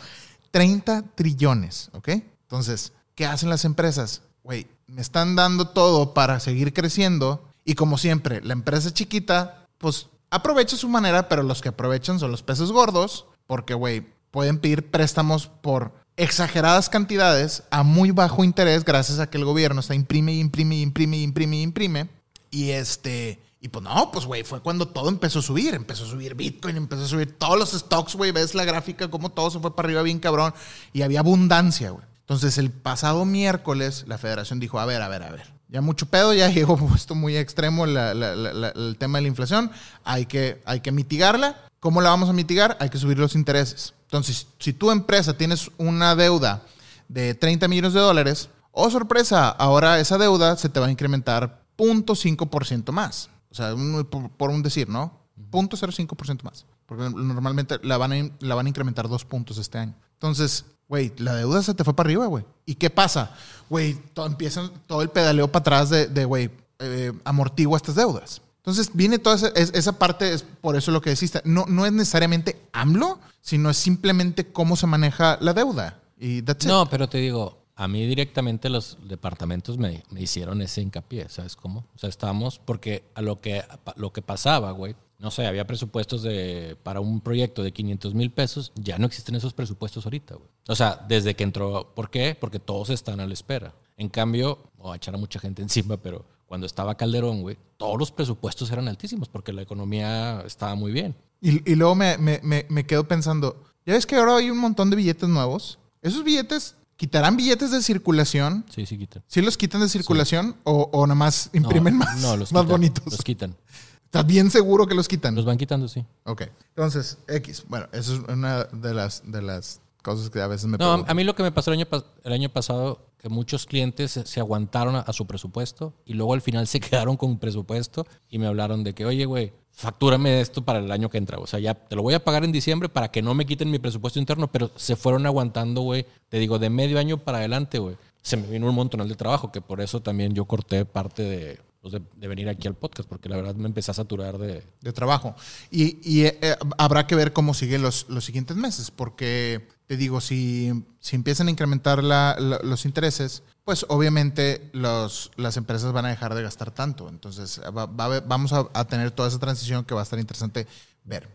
30 trillones, ¿ok? Entonces, ¿qué hacen las empresas? Güey, me están dando todo para seguir creciendo y como siempre, la empresa chiquita, pues aprovecha su manera, pero los que aprovechan son los peces gordos, porque, güey, pueden pedir préstamos por exageradas cantidades a muy bajo interés gracias a que el gobierno está imprime y imprime y imprime y imprime y imprime. Y este, y pues no, pues güey, fue cuando todo empezó a subir, empezó a subir Bitcoin, empezó a subir todos los stocks, güey, ves la gráfica como todo se fue para arriba bien cabrón y había abundancia, güey. Entonces el pasado miércoles la federación dijo, a ver, a ver, a ver, ya mucho pedo, ya [LAUGHS] llegó esto muy extremo el tema de la inflación, hay que, hay que mitigarla. ¿Cómo la vamos a mitigar? Hay que subir los intereses. Entonces, si tu empresa tienes una deuda de 30 millones de dólares, Oh, sorpresa, ahora esa deuda se te va a incrementar 0.5% más. O sea, un- por, por un decir, ¿no? 0.05% más. Porque normalmente la van, a, in- la van a incrementar dos puntos este año. Entonces, güey, la deuda se te fue para arriba, güey. ¿Y qué pasa? Güey, todo, empiezan todo el pedaleo para atrás de, de, güey, eh, amortigua estas deudas. Entonces viene toda esa, es- esa parte, es por eso lo que deciste. No, no es necesariamente AMLO, sino es simplemente cómo se maneja la deuda. Y that's it. No, pero te digo, a mí directamente los departamentos me, me hicieron ese hincapié, ¿sabes cómo? O sea, estábamos, porque a lo que, lo que pasaba, güey, no sé, había presupuestos de, para un proyecto de 500 mil pesos, ya no existen esos presupuestos ahorita, güey. O sea, desde que entró, ¿por qué? Porque todos están a la espera. En cambio, voy a echar a mucha gente [LAUGHS] encima, pero cuando estaba Calderón, güey, todos los presupuestos eran altísimos porque la economía estaba muy bien. Y, y luego me, me, me, me quedo pensando, ya ves que ahora hay un montón de billetes nuevos. Esos billetes, ¿quitarán billetes de circulación? Sí, sí, quitan. ¿Sí los quitan de circulación o, o nada más imprimen No, más, no, los más quitan, bonitos? Los quitan. ¿Estás bien seguro que los quitan? Los van quitando, sí. Ok. Entonces, X. Bueno, eso es una de las, de las cosas que a veces me No, pregunto. a mí lo que me pasó el año, el año pasado, que muchos clientes se, aguantaron a, su presupuesto y luego al final [LAUGHS] se quedaron con un presupuesto y me hablaron de que, oye, güey, factúrame esto para el año que entra. O sea, ya te lo voy a pagar en diciembre para que no me quiten mi presupuesto interno, pero se fueron aguantando, güey. Te digo, de medio año para adelante, güey. Se me vino un montonal de trabajo, que por eso también yo corté parte de, de, de venir aquí al podcast, porque la verdad me empecé a saturar de... de trabajo. Y, y, eh, habrá que ver cómo siguen los, los siguientes meses, porque te digo, si, si empiezan a incrementar la- los intereses, pues obviamente los, las empresas van a dejar de gastar tanto. Entonces va- va vamos a, a tener toda esa transición que va a estar interesante ver.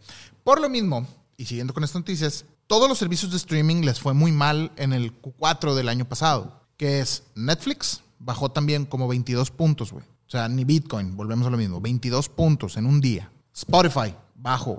Por lo mismo, y siguiendo con estas noticias, todos los servicios de streaming les fue muy mal en el Q4 del año pasado, que es Netflix, bajó también como 22 puntos, güey. O sea, ni Bitcoin, volvemos a lo mismo, 22 puntos en un día. Spotify, bajo,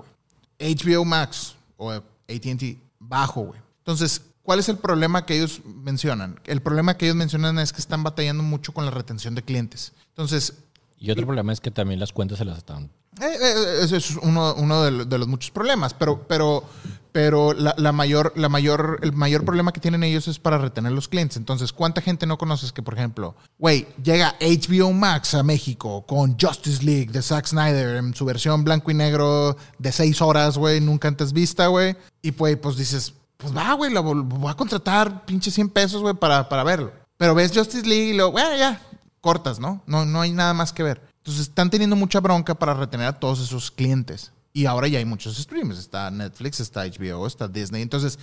güey. HBO Max o ATT, bajo, güey. Entonces, ¿cuál es el problema que ellos mencionan? El problema que ellos mencionan es que están batallando mucho con la retención de clientes. Entonces, Y otro problema es que también las cuentas se las estaban eh, eh, Ese es uno, uno de, de los muchos problemas, pero, pero, pero la, mayor, la mayor, el mayor problema que tienen ellos es para retener los clientes. Entonces, ¿cuánta gente no conoces que, por ejemplo, güey, llega HBO Max a México con Justice League de Zack Snyder en su versión blanco y negro de seis horas, güey, nunca antes vista, güey? Y pues, pues dices, pues va, güey, lo voy a contratar pinche 100 pesos, güey, para, para verlo. Pero ves Justice League y lo, bueno, ya, cortas, ¿no? ¿no? No hay nada más que ver. Entonces están teniendo mucha bronca para retener a todos esos clientes. Y ahora ya hay muchos streamers. Está Netflix, está HBO, está Disney. Entonces,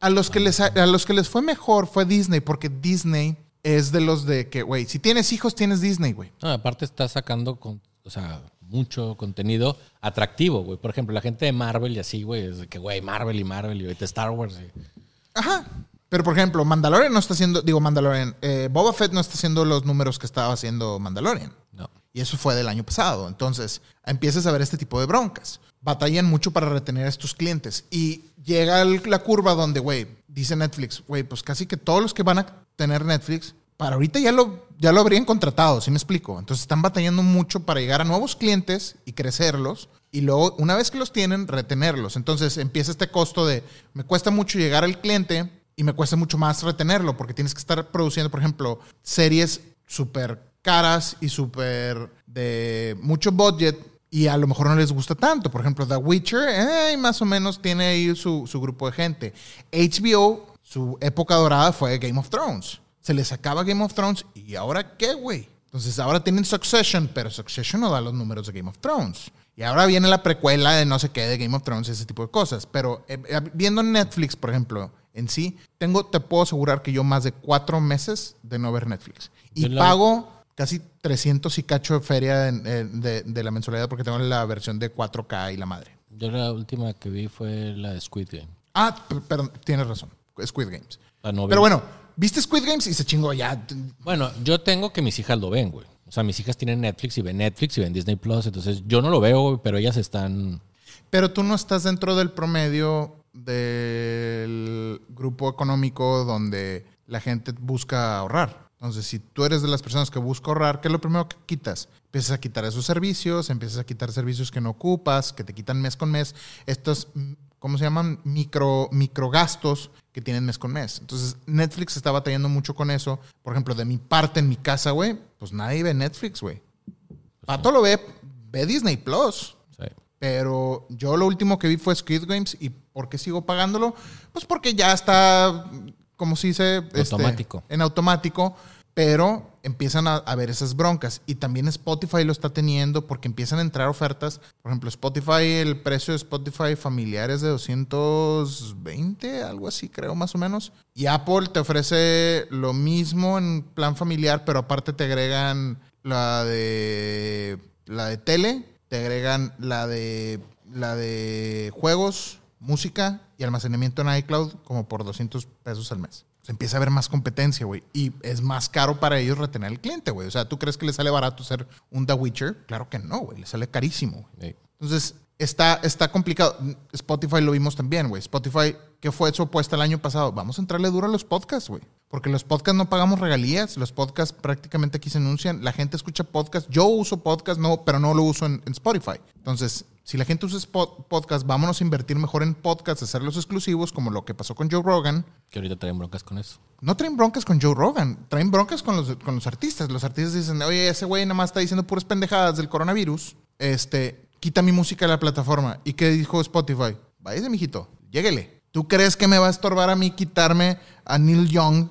a los que les, a los que les fue mejor fue Disney, porque Disney es de los de que, güey, si tienes hijos, tienes Disney, güey. No, aparte está sacando, con, o sea, mucho contenido atractivo, güey. Por ejemplo, la gente de Marvel y así, güey, es de que, güey, Marvel y Marvel y ahorita Star Wars. y- Ajá. Pero, por ejemplo, Mandalorian no está haciendo, digo, Mandalorian, eh, Boba Fett no está haciendo los números que estaba haciendo Mandalorian. Y eso fue del año pasado. Entonces, empiezas a ver este tipo de broncas. Batallan mucho para retener a estos clientes. Y llega la curva donde, güey, dice Netflix, güey, pues casi que todos los que van a tener Netflix, para ahorita ya lo, ya lo habrían contratado, ¿sí me explico? Entonces están batallando mucho para llegar a nuevos clientes y crecerlos. Y luego, una vez que los tienen, retenerlos. Entonces empieza este costo de, me cuesta mucho llegar al cliente y me cuesta mucho más retenerlo porque tienes que estar produciendo, por ejemplo, series súper caras y súper de mucho budget y a lo mejor no les gusta tanto. Por ejemplo, The Witcher, eh, más o menos tiene ahí su, su grupo de gente. HBO, su época dorada fue Game of Thrones. Se les acaba Game of Thrones y ahora qué, güey. Entonces ahora tienen Succession, pero Succession no da los números de Game of Thrones. Y ahora viene la precuela de no sé qué de Game of Thrones, ese tipo de cosas. Pero eh, eh, viendo Netflix, por ejemplo, en sí, tengo, te puedo asegurar que yo más de cuatro meses de no ver Netflix. Y pago casi 300 y cacho de feria de, de- de la mensualidad porque tengo la versión de 4K y la madre. Yo la última que vi fue la de Squid Game. Ah, perdón, tienes razón. Squid Games. La no vi. Pero bueno, viste Squid Games y se chingó ya. Bueno, yo tengo que mis hijas lo ven, güey. O sea, mis hijas tienen Netflix y ven Netflix y ven Disney Plus. Entonces, yo no lo veo, pero ellas están. Pero tú no estás dentro del promedio del grupo económico donde la gente busca ahorrar. Entonces, si tú eres de las personas que busca ahorrar, ¿qué es lo primero que quitas? Empiezas a quitar esos servicios, empiezas a quitar servicios que no ocupas, que te quitan mes con mes. Estos, ¿cómo se llaman? Micro, microgastos que tienen mes con mes. Entonces, Netflix está batallando mucho con eso. Por ejemplo, de mi parte en mi casa, güey, pues nadie ve Netflix, güey. Pato lo ve, ve Disney Plus. Sí. Pero yo lo último que vi fue Squid Games. ¿Y por qué sigo pagándolo? Pues porque ya está, como se dice, Este, Automático. en automático. Pero empiezan a, a ver esas broncas. Y también Spotify lo está teniendo porque empiezan a entrar ofertas. Por ejemplo, Spotify, el precio de Spotify familiar es de 220, algo así, creo, más o menos. Y Apple te ofrece lo mismo en plan familiar, pero aparte te agregan la de la de tele, te agregan la de la de juegos, música y almacenamiento en iCloud como por 200 pesos al mes. Se empieza a ver más competencia, güey. Y es más caro para ellos retener al cliente, güey. O sea, ¿tú crees que le sale barato ser un The Witcher? Claro que no, güey. Le sale carísimo. Sí. Entonces, está, está complicado. Spotify lo vimos también, güey. Spotify, ¿qué fue su apuesta el año pasado? Vamos a entrarle duro a los podcasts, güey. Porque los podcasts no pagamos regalías. Los podcasts prácticamente aquí se anuncian. La gente escucha podcasts. Yo uso podcast, no, pero no lo uso en, en Spotify. Entonces, si la gente usa spot- podcast, vámonos a invertir mejor en podcasts, hacerlos exclusivos, como lo que pasó con Joe Rogan. Que ahorita traen broncas con eso. No traen broncas con Joe Rogan, traen broncas con los, con los artistas. Los artistas dicen, oye, ese güey nada más está diciendo puras pendejadas del coronavirus. Este, quita mi música de la plataforma. ¿Y qué dijo Spotify? Váyase, mijito, lléguele. ¿Tú crees que me va a estorbar a mí quitarme a Neil Young?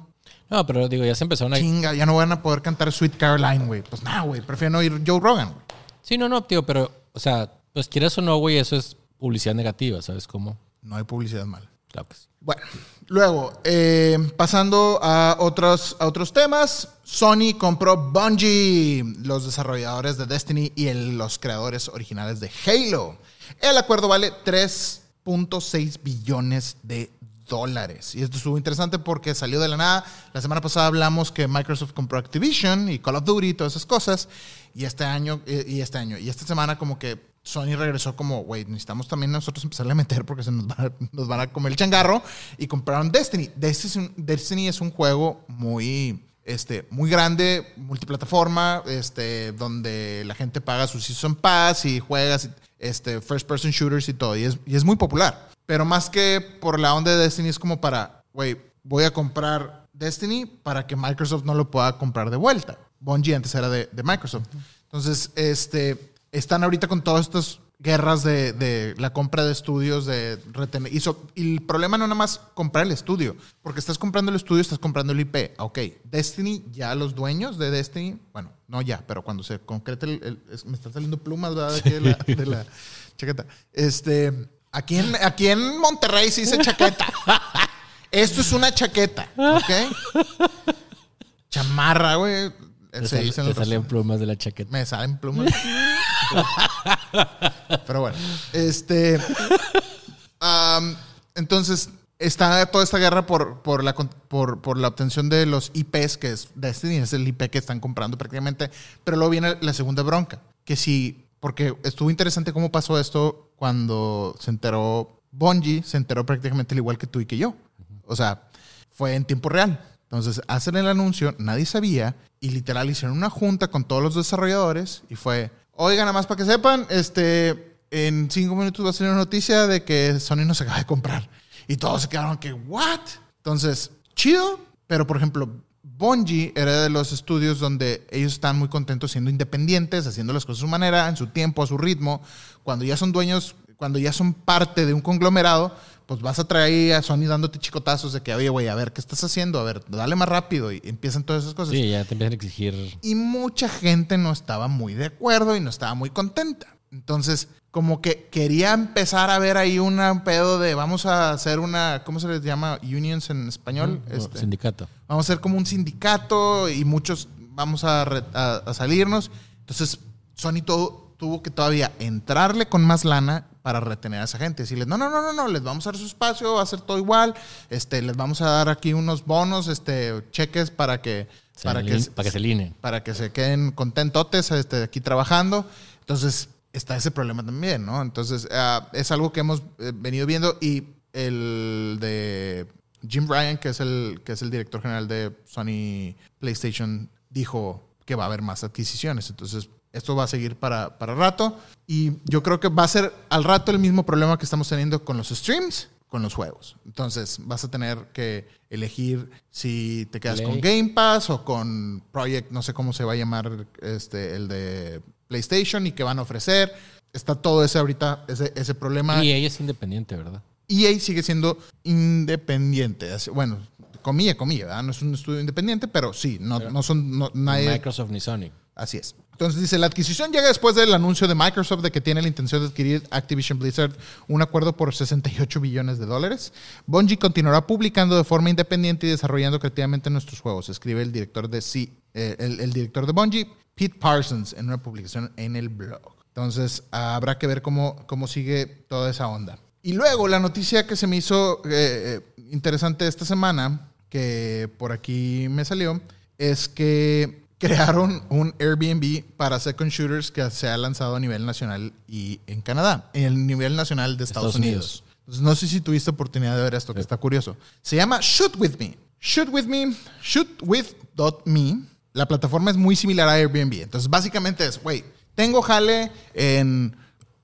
No, pero digo, ya se empezaron a... Chinga, ya no van a poder cantar Sweet Caroline, güey. Pues nada, güey, prefiero no oír Joe Rogan, güey. Sí, no, no, tío, pero, o sea, pues quieras o no, güey, eso es publicidad negativa, ¿sabes cómo? No hay publicidad mala. Claro que sí. Bueno, luego, eh, pasando a otros, a otros temas, Sony compró Bungie, los desarrolladores de Destiny y el- los creadores originales de Halo. El acuerdo vale 3.6 billones de dólares. Y esto estuvo interesante porque salió de la nada. La semana pasada hablamos que Microsoft compró Activision y Call of Duty y todas esas cosas. Y este año, eh, y este año, y esta semana como que Sony regresó como, güey, necesitamos también nosotros empezarle a meter porque se nos van a, [LAUGHS] nos van a comer el changarro. Y compraron Destiny. Destiny es un, Destiny es un juego muy, este, muy grande, multiplataforma, este, donde la gente paga su Season Pass y juegas este, first person shooters y todo. Y es, y es muy popular. Pero más que por la onda de Destiny es como para, güey, voy a comprar Destiny para que Microsoft no lo pueda comprar de vuelta. Bungie antes era de, de Microsoft. Entonces, este, están ahorita con todas estas guerras de, de la compra de estudios, de retener. Y, so- y el problema no nada más comprar el estudio, porque estás comprando el estudio, estás comprando el IP. Ah, Ok, Destiny, ya los dueños de Destiny, bueno, no ya, pero cuando se concrete el. el- es- me están saliendo plumas, ¿verdad? De, aquí de la, de la chaqueta. Este, aquí en, aquí en Monterrey se dice chaqueta. Esto es una chaqueta, ¿ok? Chamarra, güey. Se sal- dice en te salen plumas de la chaqueta. me salen plumas. [LAUGHS] Pero bueno, este. entonces, está toda esta guerra por, por, la, por, por la obtención de los IPs, que es Destiny, es el IP que están comprando prácticamente. Pero luego viene la segunda bronca, que sí, porque estuvo interesante cómo pasó esto cuando se enteró Bungie, se enteró prácticamente al igual que tú y que yo. O sea, fue en tiempo real. Entonces, hacen el anuncio, nadie sabía, y literal hicieron una junta con todos los desarrolladores y fue, oigan, nada más para que sepan, este, en cinco minutos va a salir una noticia de que Sony nos acaba de comprar. Y todos se quedaron que, ¿what? Entonces, chido, pero por ejemplo, Bungie era de los estudios donde ellos están muy contentos siendo independientes, haciendo las cosas a su manera, en su tiempo, a su ritmo. Cuando ya son dueños, cuando ya son parte de un conglomerado, pues vas a traer ahí a Sony dándote chicotazos de que, oye, güey, a ver, ¿qué estás haciendo? A ver, dale más rápido. Y empiezan todas esas cosas. Sí, ya te empiezan a exigir. Y mucha gente no estaba muy de acuerdo y no estaba muy contenta. Entonces, como que quería empezar a ver ahí un pedo de vamos a hacer una, ¿cómo se les llama? Unions en español. Este, Sindicato. vamos a ser como un sindicato y muchos vamos a, re- a- a salirnos. Entonces, Sony todo, tuvo que todavía entrarle con más lana para retener a esa gente. Decirles, no, no, no, no, no, les vamos a dar su espacio, va a ser todo igual, este, les vamos a dar aquí unos bonos, este, cheques para que, Se para que, para que se para que se queden contentotes este, aquí trabajando. Entonces, está ese problema también, ¿no? Entonces, ah, es algo que hemos eh, venido viendo y el de Jim Ryan, que es el, que es el director general de Sony PlayStation, dijo que va a haber más adquisiciones. Entonces, esto va a seguir para, para rato. Y yo creo que va a ser al rato el mismo problema que estamos teniendo con los streams, con los juegos. Entonces vas a tener que elegir si te quedas Play. con Game Pass o con Project, no sé cómo se va a llamar este, el de PlayStation y qué van a ofrecer. Está todo ese ahorita, ese, ese problema. Y ella es independiente, ¿verdad? EA sigue siendo independiente. Bueno, comilla, comilla, ¿verdad? No es un estudio independiente, pero sí, no, no son, no- nadie... Microsoft ni Sony. Así es. Entonces dice, la adquisición llega después del anuncio de Microsoft de que tiene la intención de adquirir Activision Blizzard un acuerdo por 68 billones de dólares. Bungie continuará publicando de forma independiente y desarrollando creativamente nuestros juegos, escribe el director de C- eh, el, director de Bungie, Pete Parsons, en una publicación en el blog. Entonces habrá que ver cómo, cómo sigue toda esa onda. Y luego la noticia que se me hizo eh, eh, interesante esta semana, que por aquí me salió, es que crearon un Airbnb para second shooters que se ha lanzado a nivel nacional y en Canadá, en el nivel nacional de Estados, Estados Unidos. No sé si tuviste oportunidad de ver esto, que está curioso. Se llama Shoot With Me. Shoot With Me, shootwith.me. La plataforma es muy similar a Airbnb. Entonces, básicamente es, güey, tengo jale en,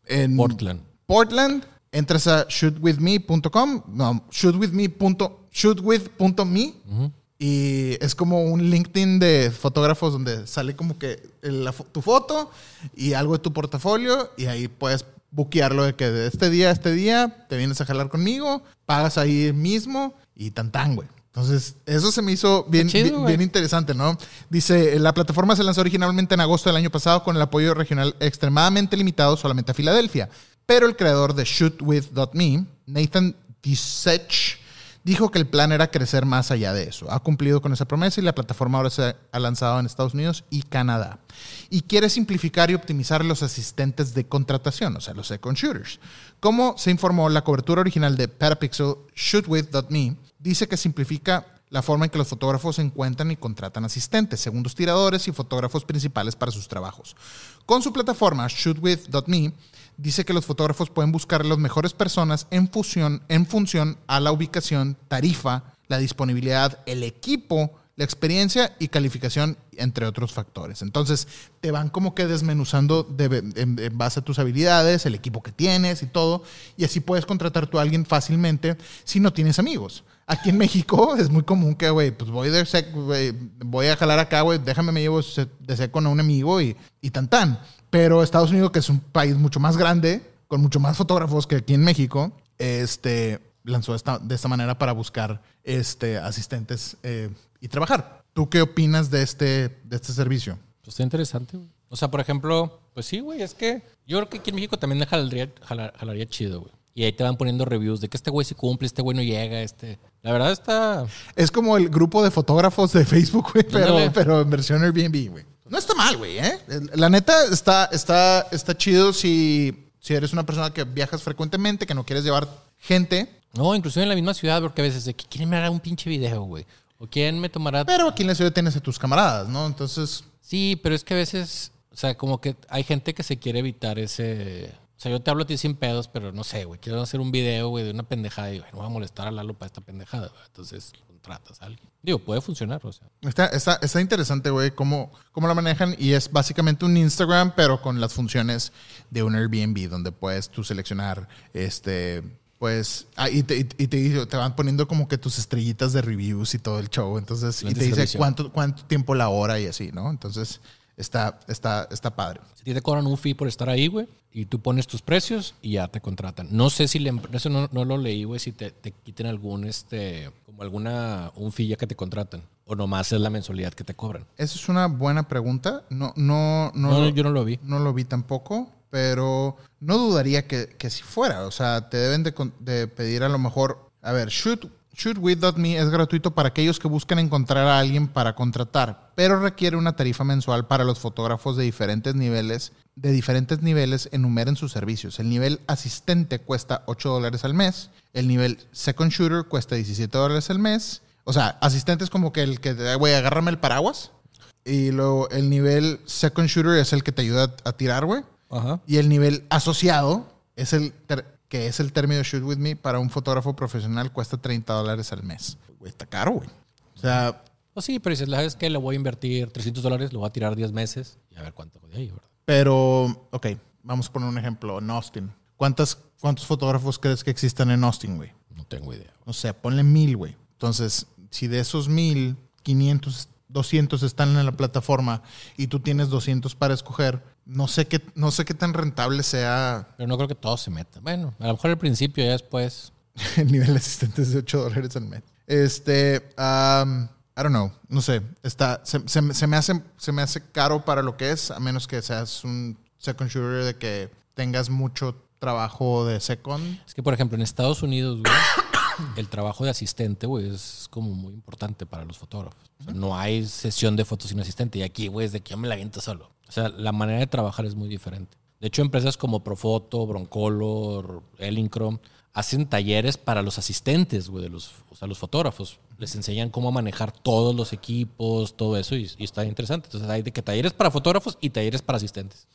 en Portland. Portland, entras a shootwithme.com, no, shootwithme. shootwith.me y es como un LinkedIn de fotógrafos donde sale como que la tu foto y algo de tu portafolio y ahí puedes buquearlo de que de este día a este día te vienes a jalar conmigo, pagas ahí mismo y tan tan, güey. Entonces, eso se me hizo bien, chido, bien, bien interesante, ¿no? Dice, la plataforma se lanzó originalmente en agosto del año pasado con el apoyo regional extremadamente limitado solamente a Filadelfia. Pero el creador de shootwith.me, Nathan Disech, dijo que el plan era crecer más allá de eso. Ha cumplido con esa promesa y la plataforma ahora se ha lanzado en Estados Unidos y Canadá. Y quiere simplificar y optimizar los asistentes de contratación, o sea, los second shooters. Como se informó, la cobertura original de Petapixel, shootwith.me, dice que simplifica la forma en que los fotógrafos encuentran y contratan asistentes, segundos tiradores y fotógrafos principales para sus trabajos. Con su plataforma, shootwith.me, dice que los fotógrafos pueden buscar las mejores personas en, en función a la ubicación, tarifa, la disponibilidad, el equipo, la experiencia y calificación, entre otros factores. Entonces, te van como que desmenuzando de- en, base a tus habilidades, el equipo que tienes y todo, y así puedes contratar a alguien fácilmente si no tienes amigos. Aquí en México [LAUGHS] es muy común que, güey, pues voy, de sec- voy a jalar acá, güey, déjame me llevo de seco a un amigo y, y tan tan. Pero Estados Unidos, que es un país mucho más grande, con mucho más fotógrafos que aquí en México, este, lanzó esta, de esta manera para buscar este, asistentes eh, y trabajar. ¿Tú qué opinas de este, de este servicio? Pues está interesante, güey. O sea, por ejemplo, pues sí, güey, es que yo creo que aquí en México también jalaría, jala- jalaría chido, güey. Y ahí te van poniendo reviews de que este güey sí cumple, este güey no llega, este... La verdad está... Es como el grupo de fotógrafos de Facebook, güey, pero, pero en versión Airbnb, güey. No está mal, güey, ¿eh? La neta está, está, está chido si, si eres una persona que viajas frecuentemente, que no quieres llevar gente. No, inclusive en la misma ciudad, porque a veces de que quieren me hará un pinche video, güey. O quién me tomará... Pero aquí en la ciudad tienes a tus camaradas, ¿no? Entonces, Sí, pero es que a veces, o sea, como que hay gente que se quiere evitar ese... O sea, yo te hablo a ti sin pedos, pero no sé, güey. Quiero hacer un video, güey, de una pendejada y, güey, no voy a molestar a Lalo para esta pendejada, güey. Entonces, contratas a alguien. Digo, puede funcionar, o sea. Está, está, está interesante, güey, cómo, cómo la manejan. Y es básicamente un Instagram, pero con las funciones de un Airbnb, donde puedes tú seleccionar, este, pues, ah, y, te, y te, te van poniendo como que tus estrellitas de reviews y todo el show. Entonces, y te dice cuánto, cuánto tiempo la hora y así, ¿no? Entonces, está, está, está padre. Si te cobran un fee por estar ahí, güey, y tú pones tus precios y ya te contratan. No sé si la empresa, no, no lo leí, güey, si te, te quiten algún, este, como alguna, un fee ya que te contratan. O nomás es la mensualidad que te cobran. Esa es una buena pregunta. No, no, no, No, lo- yo no lo vi. No lo vi tampoco, pero no dudaría que, que si fuera. O sea, te deben de, de pedir a lo mejor, a ver, shoot, shootwith.me es gratuito para aquellos que buscan encontrar a alguien para contratar, pero requiere una tarifa mensual para los fotógrafos de diferentes niveles. De diferentes niveles enumeren sus servicios. El nivel asistente cuesta 8 dólares al mes. El nivel second shooter cuesta 17 dólares al mes. O sea, asistente es como que el que, te- güey, agárrame el paraguas. Y luego el nivel second shooter es el que te ayuda a, tirar, güey. Ajá. Y el nivel asociado es el que es el término Shoot With Me para un fotógrafo profesional cuesta 30 dólares al mes. Güey, está caro, güey. O sea, O sí, pero dices, ¿sabes qué? Le voy a invertir 300 dólares, lo voy a tirar 10 meses y a ver cuánto de ahí, ¿verdad? pero, ok, vamos a poner un ejemplo. En Austin. ¿Cuántas, ¿Cuántos fotógrafos crees que existan en Austin, güey? No tengo idea. No sé, ponle mil, güey. Entonces, si de esos mil, 500, 200 están en la plataforma y tú tienes 200 para escoger, no sé qué, no sé qué tan rentable sea Pero no creo que todos se metan. Bueno, a lo mejor al principio, ya después. [LAUGHS] el nivel de asistentes de 8 dólares al mes. Este, um, I don't know, no sé. Está, se, se- se me hace, se me hace caro para lo que es, a menos que seas un second shooter de que tengas mucho trabajo de second. Es que, por ejemplo, en Estados Unidos, güey, el trabajo de asistente, güey, es como muy importante para los fotógrafos. O sea, no hay sesión de fotos sin asistente. Y aquí, güey, es de que yo me la viento solo. O sea, la manera de trabajar es muy diferente. De hecho, empresas como Profoto, Broncolor, Elincrom hacen talleres para los asistentes, güey, de los, o sea, los fotógrafos. Les enseñan cómo manejar todos los equipos, todo eso, y, y está interesante. Entonces, hay de que talleres para fotógrafos y talleres para asistentes.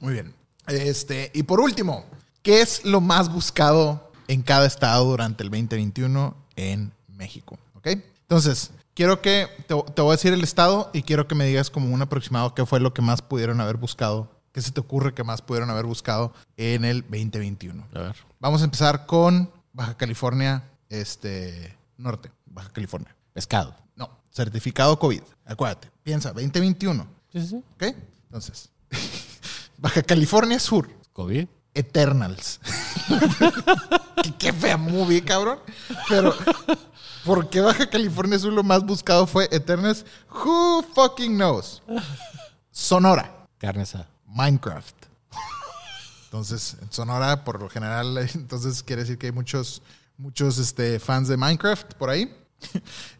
Muy bien. Este, y por último, ¿qué es lo más buscado en cada estado durante el 2021 en México? ¿Ok? Entonces, quiero que te, te voy a decir el estado y quiero que me digas como un aproximado qué fue lo que más pudieron haber buscado, qué se te ocurre que más pudieron haber buscado en el 2021. A ver. Vamos a empezar con Baja California, este, norte, Baja California. Pescado. No, certificado COVID. Acuérdate, piensa, 2021. Sí, sí, sí. ¿Ok? Entonces, [LAUGHS] Baja California Sur. COVID. Eternals. qué, [LAUGHS] qué fea movie, cabrón. Pero, ¿por qué Baja California Sur lo más buscado fue Eternals? Who fucking knows? Sonora, Carne asada. Minecraft. Entonces, en Sonora, por lo general, [LAUGHS] entonces quiere decir que hay muchos, muchos este, fans de Minecraft por ahí.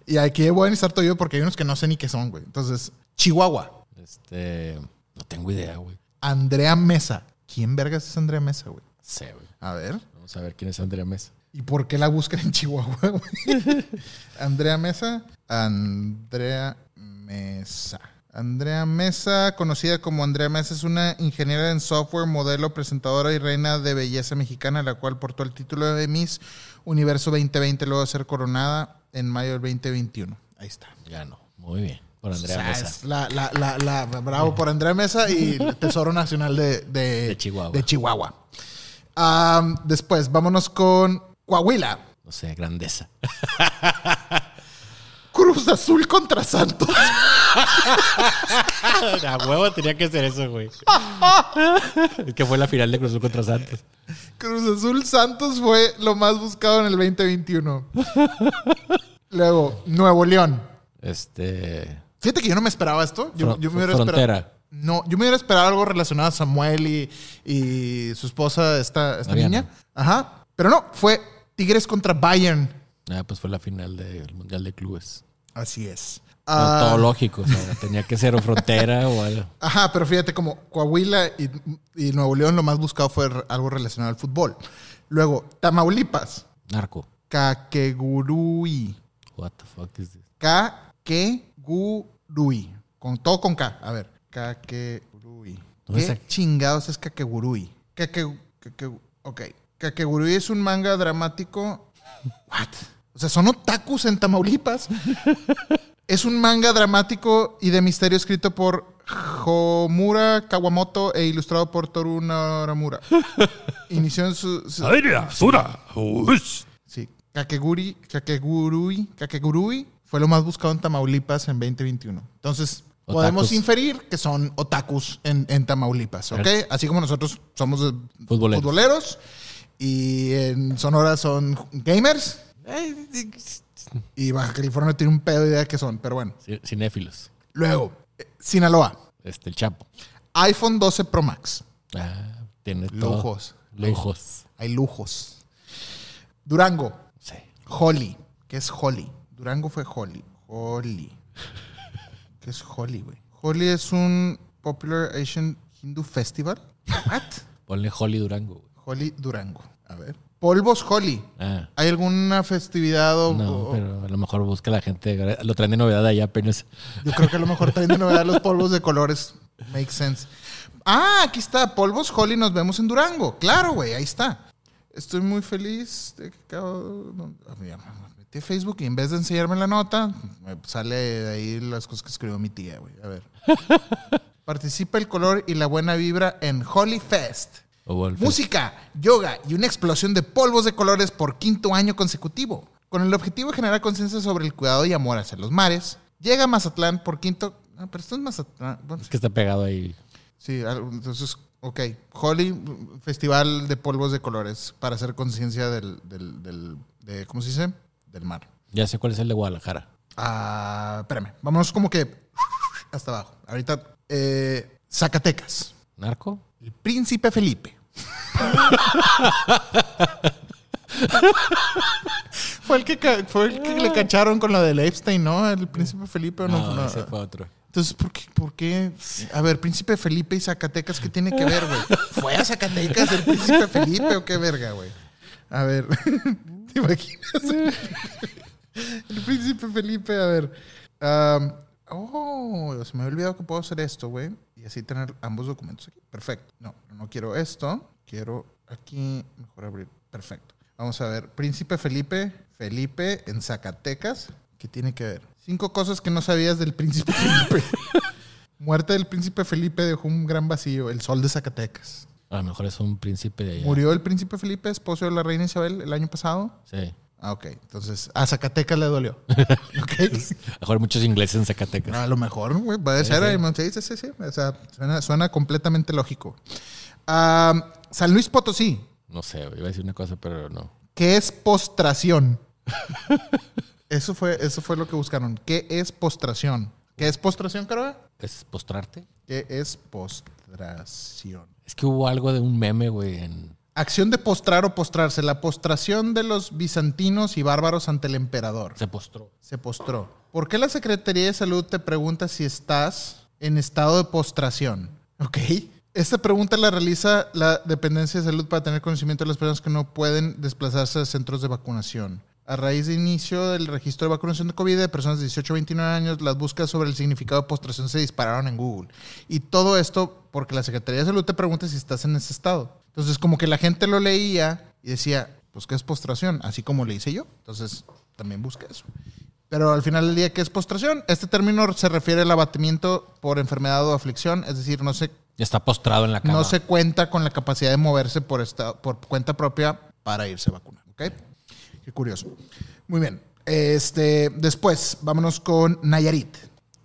Y aquí voy a necesitar todo yo porque hay unos que no sé ni qué son, güey. Entonces, Chihuahua, Este. No tengo idea, güey. Andrea Mesa. ¿Quién vergas es Andrea Mesa, güey? Sí, güey. A ver. Vamos a ver quién es Andrea Mesa. ¿Y por qué la buscan en Chihuahua, güey? [LAUGHS] Andrea Mesa. Andrea Mesa. Andrea Mesa, conocida como Andrea Mesa, es una ingeniera en software, modelo, presentadora y reina de belleza mexicana, la cual portó el título de Miss Universo 2020 luego de ser coronada en mayo del 2021. Ahí está. Ganó. Muy bien. Por Andrea O sea, Mesa. es la, la, la, la- bravo por Andrea Mesa y el [LAUGHS] Tesoro Nacional de, de, De Chihuahua. de Chihuahua. Después, vámonos con Coahuila. No sé, grandeza. [LAUGHS] Cruz Azul contra Santos. [LAUGHS] A huevo tenía que ser eso, güey. es que fue la final de Cruz Azul contra Santos. Cruz Azul Santos fue lo más buscado en el 2021. Luego, Nuevo León. Este. Fíjate que yo no me esperaba esto. Yo, Fron- yo me hubiera Frontera. esperado. No, yo me hubiera esperado algo relacionado a Samuel y, y su esposa, esta, esta Mariana. niña. Ajá. Pero no, fue Tigres contra Bayern. Ah, pues fue la final del Mundial de Clubes. Así es. No, Ah, todo lógico. O sea, tenía que ser o frontera o algo. Ajá, pero fíjate como Coahuila y, y Nuevo León lo más buscado fue algo relacionado al fútbol. Luego, Tamaulipas, Narco. Kakegurui. What the fuck is this? Kakegurui. Con todo con K. A ver, Kakegurui. ¿Dónde ¿Qué chingados es Kakegurui? Kake, Kake- ok. Kakegurui es un manga dramático. [LAUGHS] What? O sea, son otakus en Tamaulipas. [LAUGHS] es un manga dramático y de misterio escrito por Homura Kawamoto e ilustrado por Toru Naramura. [LAUGHS] Inició en su, su- Sí. Kakeguri, Kakegurui, Kakegurui fue lo más buscado en Tamaulipas en 2021. Entonces, podemos inferir que son otakus en, en Tamaulipas, ¿ok? Así como nosotros somos eh, Futboleros. futboleros y en Sonora son gamers. Y Baja California tiene un pedo de idea de qué son, pero bueno. Cinéfilos. Luego, eh, Sinaloa, Este, el Chapo. iPhone 12 Pro Max. Ah, tiene todo. Lujos. Lujos. Hay lujos. Durango, Sí. Holly. ¿Qué es Holly? Durango fue Holly. Holly. ¿Qué es Holly, güey? Holly es un Popular Asian Hindu Festival. What? Ponle Holly Durango. güey. Holly Durango. A ver. Polvos Holly. Ah. ¿Hay alguna festividad o, No, o- pero a lo mejor busca la gente. Lo traen de novedad allá apenas. Yo creo que a lo mejor traen de novedad los polvos de colores. Make sense. Ah, aquí está. Polvos Holly nos vemos en Durango. Claro, güey. Ahí está. Estoy muy feliz de que acabo... no, metí a Facebook y en vez de enseñarme la nota, me sale de ahí las cosas que escribió mi tía, güey. A ver. [LAUGHS] Participa el color y la buena vibra en Holly Fest. Música, yoga y una explosión de polvos de colores por quinto año consecutivo. Con el objetivo de generar conciencia sobre el cuidado y amor hacia los mares, llega a Mazatlán por quinto... Ah, pero esto es Mazatlán. Bueno, Es que está pegado ahí. Sí, entonces, ok. Holly, festival de polvos de colores para hacer conciencia del, del, del- de, ¿cómo se dice? Del mar. Ya sé cuál es el de Guadalajara. Ah, espérame, vámonos como que hasta abajo. Ahorita, eh, Zacatecas. ¿Narco? El príncipe Felipe. [LAUGHS] fue el que, fue el que le cacharon con lo del Epstein, ¿no? El príncipe Felipe o no. No, No, ese fue otro. Entonces, ¿por qué, ¿por qué? A ver, príncipe Felipe y Zacatecas, ¿qué tiene que ver, güey? ¿Fue a Zacatecas el príncipe Felipe o qué verga, güey? A ver, [LAUGHS] [LAUGHS] ¿te imaginas? [LAUGHS] El príncipe Felipe, a ver. Oh, se me había olvidado que puedo hacer esto, güey. Y así tener ambos documentos aquí. Perfecto. No, no quiero esto. Quiero aquí, mejor abrir. Perfecto. Vamos a ver. Príncipe Felipe, Felipe en Zacatecas. ¿Qué tiene que ver? Cinco cosas que no sabías del príncipe [LAUGHS] Felipe. Muerte del príncipe Felipe dejó un gran vacío. El sol de Zacatecas. A lo mejor es un príncipe de allá. Murió el príncipe Felipe, esposo de la reina Isabel, el año pasado. Sí. Ah, ok. Entonces, a Zacatecas le dolió. [LAUGHS] A lo mejor muchos ingleses en Zacatecas. A lo mejor, güey, puede Sí, ser. sí. ahí, Sí, sí, sí. O sea, suena, suena completamente lógico. San Luis Potosí. No sé, iba a decir una cosa, pero no. ¿Qué es postración? [LAUGHS] eso, fue, eso fue lo que buscaron. ¿Qué es postración? ¿Qué es postración, Carola? ¿Es postrarte? ¿Qué es postración? Es que hubo algo de un meme, güey, en... Acción de postrar o postrarse. La postración de los bizantinos y bárbaros ante el emperador. Se postró. Se postró. ¿Por qué la Secretaría de Salud te pregunta si estás en estado de postración? ¿Ok? Esta pregunta la realiza la Dependencia de Salud para tener conocimiento de las personas que no pueden desplazarse a centros de vacunación. A raíz de inicio del registro de vacunación de COVID de personas de 18 a 29 años, las búsquedas sobre el significado de postración se dispararon en Google. Y todo esto porque la Secretaría de Salud te pregunta si estás en ese estado. Entonces, como que la gente lo leía y decía, pues, ¿qué es postración? Así como le hice yo. Entonces, también busqué eso. Pero al final del día, ¿qué es postración? Este término se refiere al abatimiento por enfermedad o aflicción, es decir, no se, está postrado en la cama. no se cuenta con la capacidad de moverse por, esta, por cuenta propia para irse a vacunar. ¿Ok? Qué curioso. Muy bien. Este, después, vámonos con Nayarit,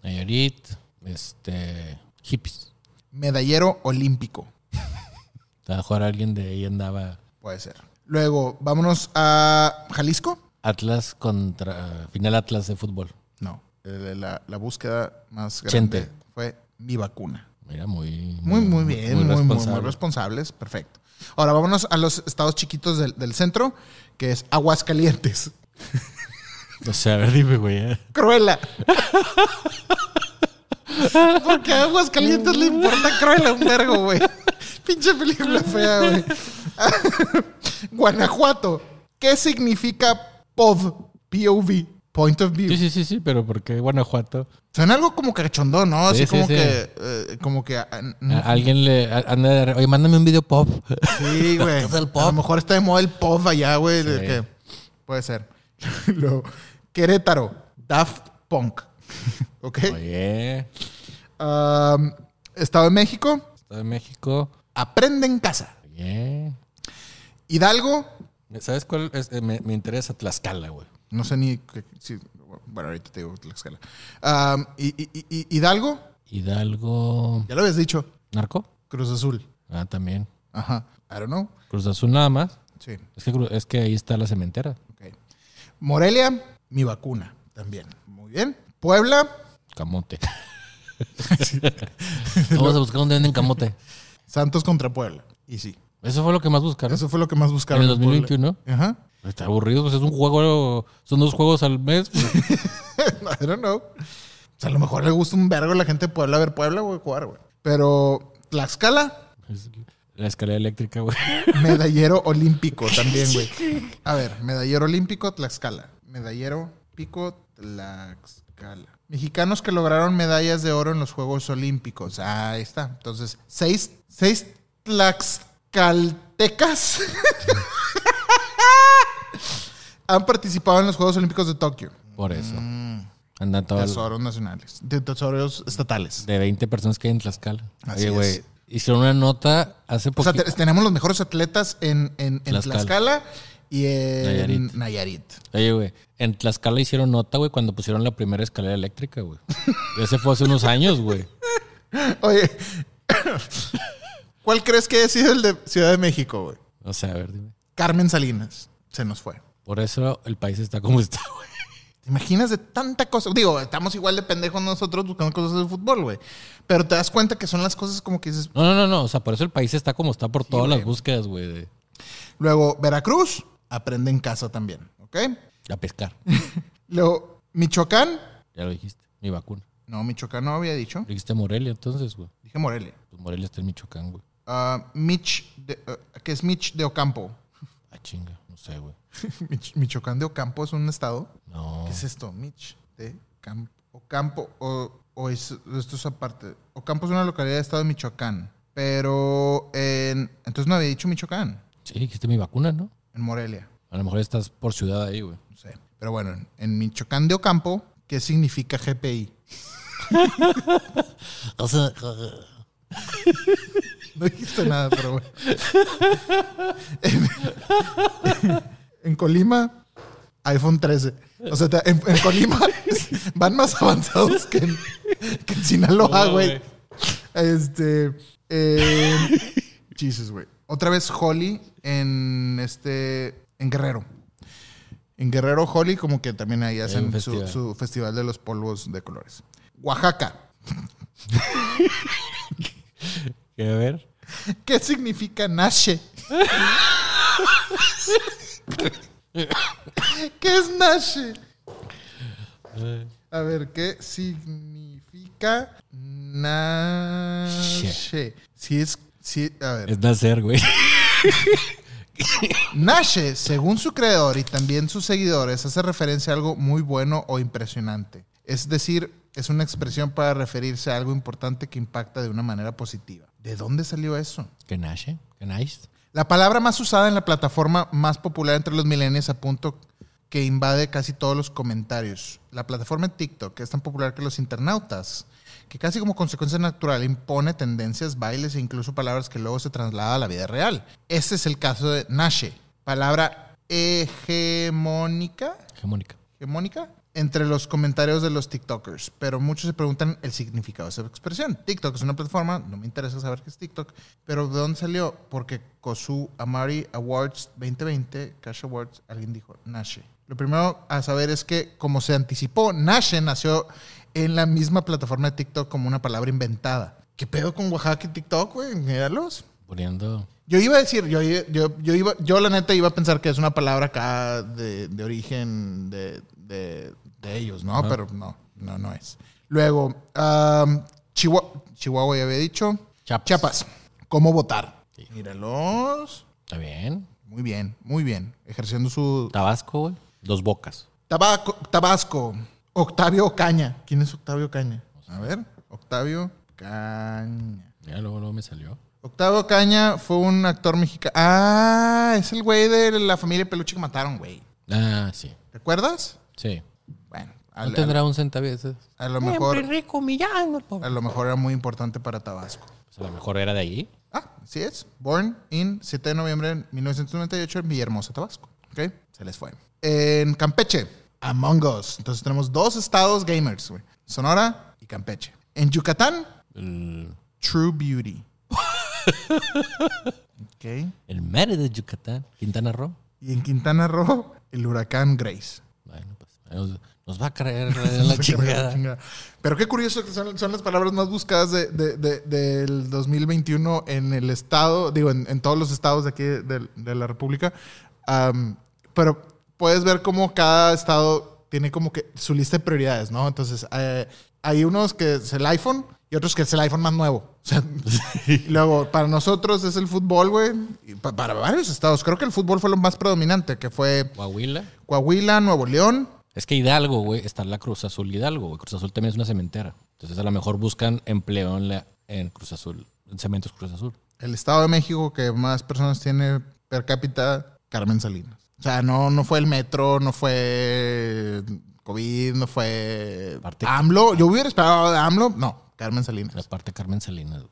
Nayarit, este... Hippies. medallero olímpico. [LAUGHS] A mejor alguien de ahí andaba... Puede ser. Luego, vámonos a Jalisco. Atlas contra... Final Atlas de fútbol. No, la, la búsqueda más Chente. grande fue mi vacuna. Mira, muy... Muy, muy bien, muy, muy, muy responsable. responsables. Perfecto. Ahora vámonos a los estados chiquitos del, del centro, que es Aguascalientes. [LAUGHS] O sea, a ver, dime, güey. ¿eh? Cruela. [LAUGHS] Porque a Aguascalientes le importa Cruella un vergo, güey. Pinche película fea, güey. [LAUGHS] Guanajuato. ¿Qué significa POV? POV. Point of view. Sí, sí, sí, sí, pero ¿por qué Guanajuato? Suena algo como cachondón, ¿no? Así Sí, como sí. que. eh, como que. ah, alguien le... anda Oye, mándame un video pop. Sí, güey. Es el pop. A lo mejor está de moda el pop allá, güey. que- puede ser. [LAUGHS] Querétaro, Daft Punk. [LAUGHS] ¿Ok? Oye, Um, Estado de México, Estado de México. Aprende en casa. Oye. Hidalgo, ¿Sabes cuál? es? Eh, me, me interesa Tlaxcala, güey. No sé ni. qué- si- bueno, ahorita te digo Tlaxcala. Um, y, y- y- Hidalgo, Hidalgo. ya lo habías dicho. ¿Narco? Cruz Azul. Ah, también. Ajá. I don't know. Cruz Azul nada más. Sí. Es que, es que ahí está la cementera. ok. Morelia, mi vacuna. También. Muy bien. Puebla, Camote. [LAUGHS] [LAUGHS] Vamos a buscar dónde venden camote. Santos contra Puebla. Y sí. Eso fue lo que más buscaron. Eso fue lo que más buscaron. En el en Puebla. 2021. Ajá. Está aburrido, pues es un juego, son dos juegos al mes. pues. [LAUGHS] I don't know. O sea, a lo mejor le gusta un vergo a la gente de Puebla ver Puebla, güey, jugar, güey. Pero Tlaxcala, la escalera eléctrica, güey. [LAUGHS] medallero olímpico también, güey. [LAUGHS] A ver, medallero olímpico, Tlaxcala. Medallero pico, Tlaxcala. Mexicanos que lograron medallas de oro en los Juegos Olímpicos. Ah, ahí está. Entonces, seis, seis tlaxcaltecas han participado en los Juegos Olímpicos de Tokio. Por eso. Andan todos Tesoros nacionales. De tesoros estatales. de 20 personas que hay en Tlaxcala. Así Oye, güey. hicieron una nota hace O sea, tenemos los mejores atletas en, en, en Tlaxcala. Tlaxcala y en Nayarit. Nayarit. Oye, güey, en Tlaxcala hicieron nota, güey, cuando pusieron la primera escalera eléctrica, güey. Ese fue hace unos años, güey. [LAUGHS] Oye, [COUGHS] ¿cuál crees que ha sido el de Ciudad de México, güey? O sea, a ver, dime. Carmen Salinas. Se nos fue. Por eso el país está como está, [LAUGHS] güey. ¿Te imaginas de tanta cosa? Digo, estamos igual de pendejos nosotros buscando cosas de fútbol, güey. Pero te das cuenta que son las cosas como que dices. No, no, no, no. O sea, por eso el país está como está por todas güey. las búsquedas, güey, de Luego, Veracruz, aprende en casa también, ¿ok? a pescar. [LAUGHS] Luego, Michoacán. Ya lo dijiste. Mi vacuna. No, Michoacán no había dicho. Dijiste Morelia, entonces, güey. Dije Morelia. Pues Morelia está en Michoacán, güey. Ah, Mich, de, ah, que es Mich de Ocampo. Ah, chinga. No sé, güey. [LAUGHS] Mich- Michoacán de Ocampo es un estado. No. ¿Qué es esto? Mich de Campo. Ocampo. O, o es, esto es aparte. Ocampo es una localidad de estado de Michoacán. Pero en, entonces no había dicho Michoacán. Sí, dijiste mi vacuna, ¿no? En Morelia. A lo mejor estás por ciudad ahí, güey. No sé. Pero bueno, en, en Michoacán de Ocampo, ¿qué significa GPI? [LAUGHS] O sea, [LAUGHS] No dijiste nada, pero bueno. En, Colima, iPhone 13. O sea, en, en Colima [LAUGHS] van más avanzados que en, que en Sinaloa, güey. Este. Eh, Jesus, güey. Otra vez Holly en este. En Guerrero. En Guerrero, Holly, como que también ahí hacen su, festival. su festival de los polvos de colores. Oaxaca. ¿Qué [LAUGHS] a ver? ¿Qué significa Nashe? [LAUGHS] [LAUGHS] ¿Qué es Nashe? A ver, ¿qué significa Nashe? Si es. Si, a ver. Es nacer, güey. Nashe, según su creador y también sus seguidores, hace referencia a algo muy bueno o impresionante. Es decir, es una expresión para referirse a algo importante que impacta de una manera positiva. ¿De dónde salió eso? ¿Qué nace? ¿Qué nice? La palabra más usada en la plataforma más popular entre los millennials a punto que invade casi todos los comentarios. La plataforma TikTok es tan popular que los internautas, que casi como consecuencia natural impone tendencias, bailes e incluso palabras que luego se trasladan a la vida real. Este es el caso de Nashe, palabra hegemónica, Hegemónica. hegemónica entre los comentarios de los TikTokers, pero muchos se preguntan el significado de esa expresión. TikTok es una plataforma, no me interesa saber qué es TikTok, pero ¿de dónde salió? Porque Kosu Amari Awards 2020, Cash Awards, alguien dijo Nashe. Lo primero a saber es que, como se anticipó, Nashe nació en la misma plataforma de TikTok como una palabra inventada. ¿Qué pedo con Oaxaca y TikTok, güey? Míralos. Poniendo. Yo iba a decir, yo, yo, yo, iba, yo la neta iba a pensar que es una palabra acá de, de origen de, de- de ellos, ¿no? Ajá. Pero no, no, no es. Luego, Chihuahua, Chihuahua ya había dicho. Chiapas. Chiapas. ¿Cómo votar? Míralos. Está bien. Muy bien, muy bien. Ejerciendo su... Tabasco, güey. Dos bocas. Tabaco, Tabasco. Octavio Caña. ¿Quién es Octavio Caña? A ver, Octavio Caña. Ya luego, luego me salió. Octavio Caña fue un actor mexicano. Ah, es el güey de la familia Peluche que mataron, güey. Ah, sí. ¿Te acuerdas? Sí. A, No tendrá un centavio. a- lo mejor, rico, millán, el pobre. a lo mejor era muy importante para Tabasco. Pues a lo mejor era de ahí. Ah, sí es. Born in 7 de noviembre de 1998 en Villahermosa, Tabasco. ¿Ok? Se les fue. En Campeche, Among Us. Entonces tenemos dos estados gamers, güey. Sonora y Campeche. En Yucatán, El, True Beauty. ok. el Mérida de Yucatán. Quintana Roo. Y en Quintana Roo, el huracán Grace. Bueno, pues nos, va a caer la chingada. Chingada. Pero qué curioso que son, son las palabras más buscadas de- de- de- del 2021 en el estado, digo, en, en todos los estados de aquí de, la República. Am, pero puedes ver cómo cada estado tiene como que su lista de prioridades, ¿no? Entonces, eh, hay unos que es el iPhone y otros que es el iPhone más nuevo. O sea, y [LAUGHS] luego, para nosotros es el fútbol, güey. pa- para varios estados. Creo que el fútbol fue lo más predominante, que fue Coahuila. Coahuila, Nuevo León, Es que Hidalgo, güey, está la Cruz Azul Hidalgo, güey. Cruz Azul también es una cementera. Entonces a lo mejor buscan empleo en, la, en Cruz Azul, en Cementos Cruz Azul. el Estado de México que más personas tiene per cápita, Carmen Salinas. O sea, no, no fue el metro, no fue COVID, no fue Aparte- AMLO. Yo hubiera esperado de AMLO. No, Carmen Salinas. Aparte Carmen Salinas.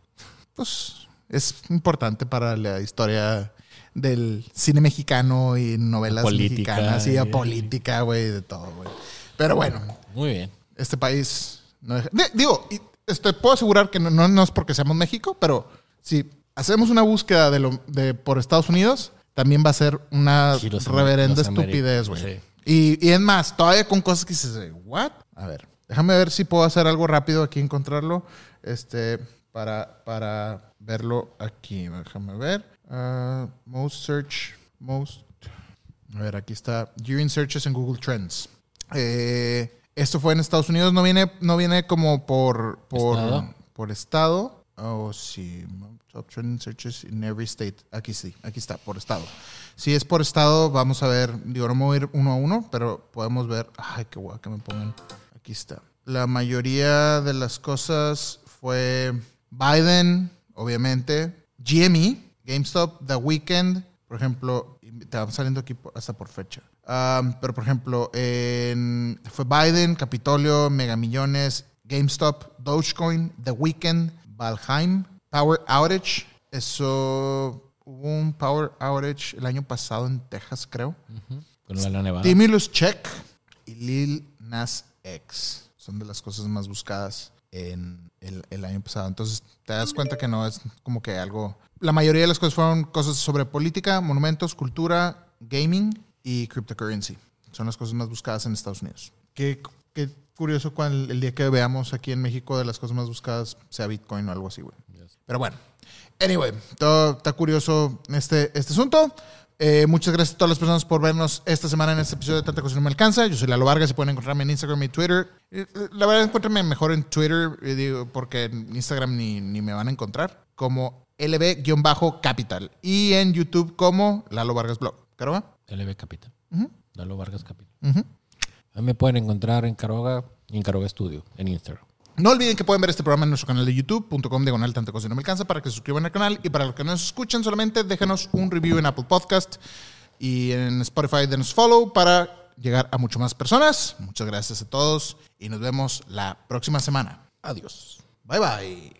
Pues es importante para la historia del cine mexicano y novelas Política, mexicanas y y- política, güey, de todo, güey. Pero bueno, Muy bien. este país no deja- de- digo, puedo asegurar que no, no, no es porque seamos México, pero si hacemos una búsqueda de lo de por Estados Unidos, también va a ser una reverenda estupidez, güey. sí. Y, y es más, todavía con cosas que dices, ¿what? A ver, déjame ver si puedo hacer algo rápido aquí, encontrarlo, este, para, para verlo aquí. Déjame ver. Ah, most search, most. A ver, aquí está. During searches en Google Trends. Eh, esto fue en Estados Unidos, no viene, no viene como por, por ¿Estado? por estado. Oh, sí. Top trending searches in every state. Aquí sí, aquí está, por estado. Si es por estado, vamos a ver. Digo, no me voy a ir uno a uno, pero podemos ver. Ay, qué guay que me pongan. Aquí está. La mayoría de las cosas fue Biden, obviamente. GME, GameStop, The Weeknd, por ejemplo, te van saliendo aquí hasta por fecha. Um, pero, por ejemplo, en- fue Biden, Capitolio, Mega Millones, GameStop, Dogecoin, The Weeknd, Valheim, Power Outage. Eso hubo un Power Outage el año pasado en Texas, creo. Con la nevada. Stimulus Check y Lil Nas X son de las cosas más buscadas en el, el año pasado. Entonces te das cuenta que no es como que algo. La mayoría de las cosas fueron cosas sobre política, monumentos, cultura, gaming y cryptocurrency. Son las cosas más buscadas en Estados Unidos. Qué, qué curioso cuando el día que veamos aquí en México de las cosas más buscadas sea Bitcoin o algo así, güey. Pero bueno, anyway, todo está curioso este, este asunto. Eh, muchas gracias a todas las personas por vernos esta semana en este episodio de Tanta Cosa No Me Alcanza. Yo soy Lalo Vargas y pueden encontrarme en Instagram y Twitter. Eh, eh, La verdad, encuéntrenme mejor en Twitter, eh, digo, porque en Instagram ni, ni me van a encontrar, como LB-Capital. Y en YouTube como Lalo Vargas Blog. ¿Claro va? LB Capital. Lalo Vargas Capital. Mí me pueden encontrar en Caroga en Caroga Studio, en Instagram. No olviden que pueden ver este programa en nuestro canal de youtube.com diagonal tanta cosa no me alcanza para que se suscriban al canal y para los que no nos escuchan solamente déjanos un review en Apple Podcast y en Spotify denos follow para llegar a mucho más personas. Muchas gracias a todos y nos vemos la próxima semana. Adiós. Bye bye.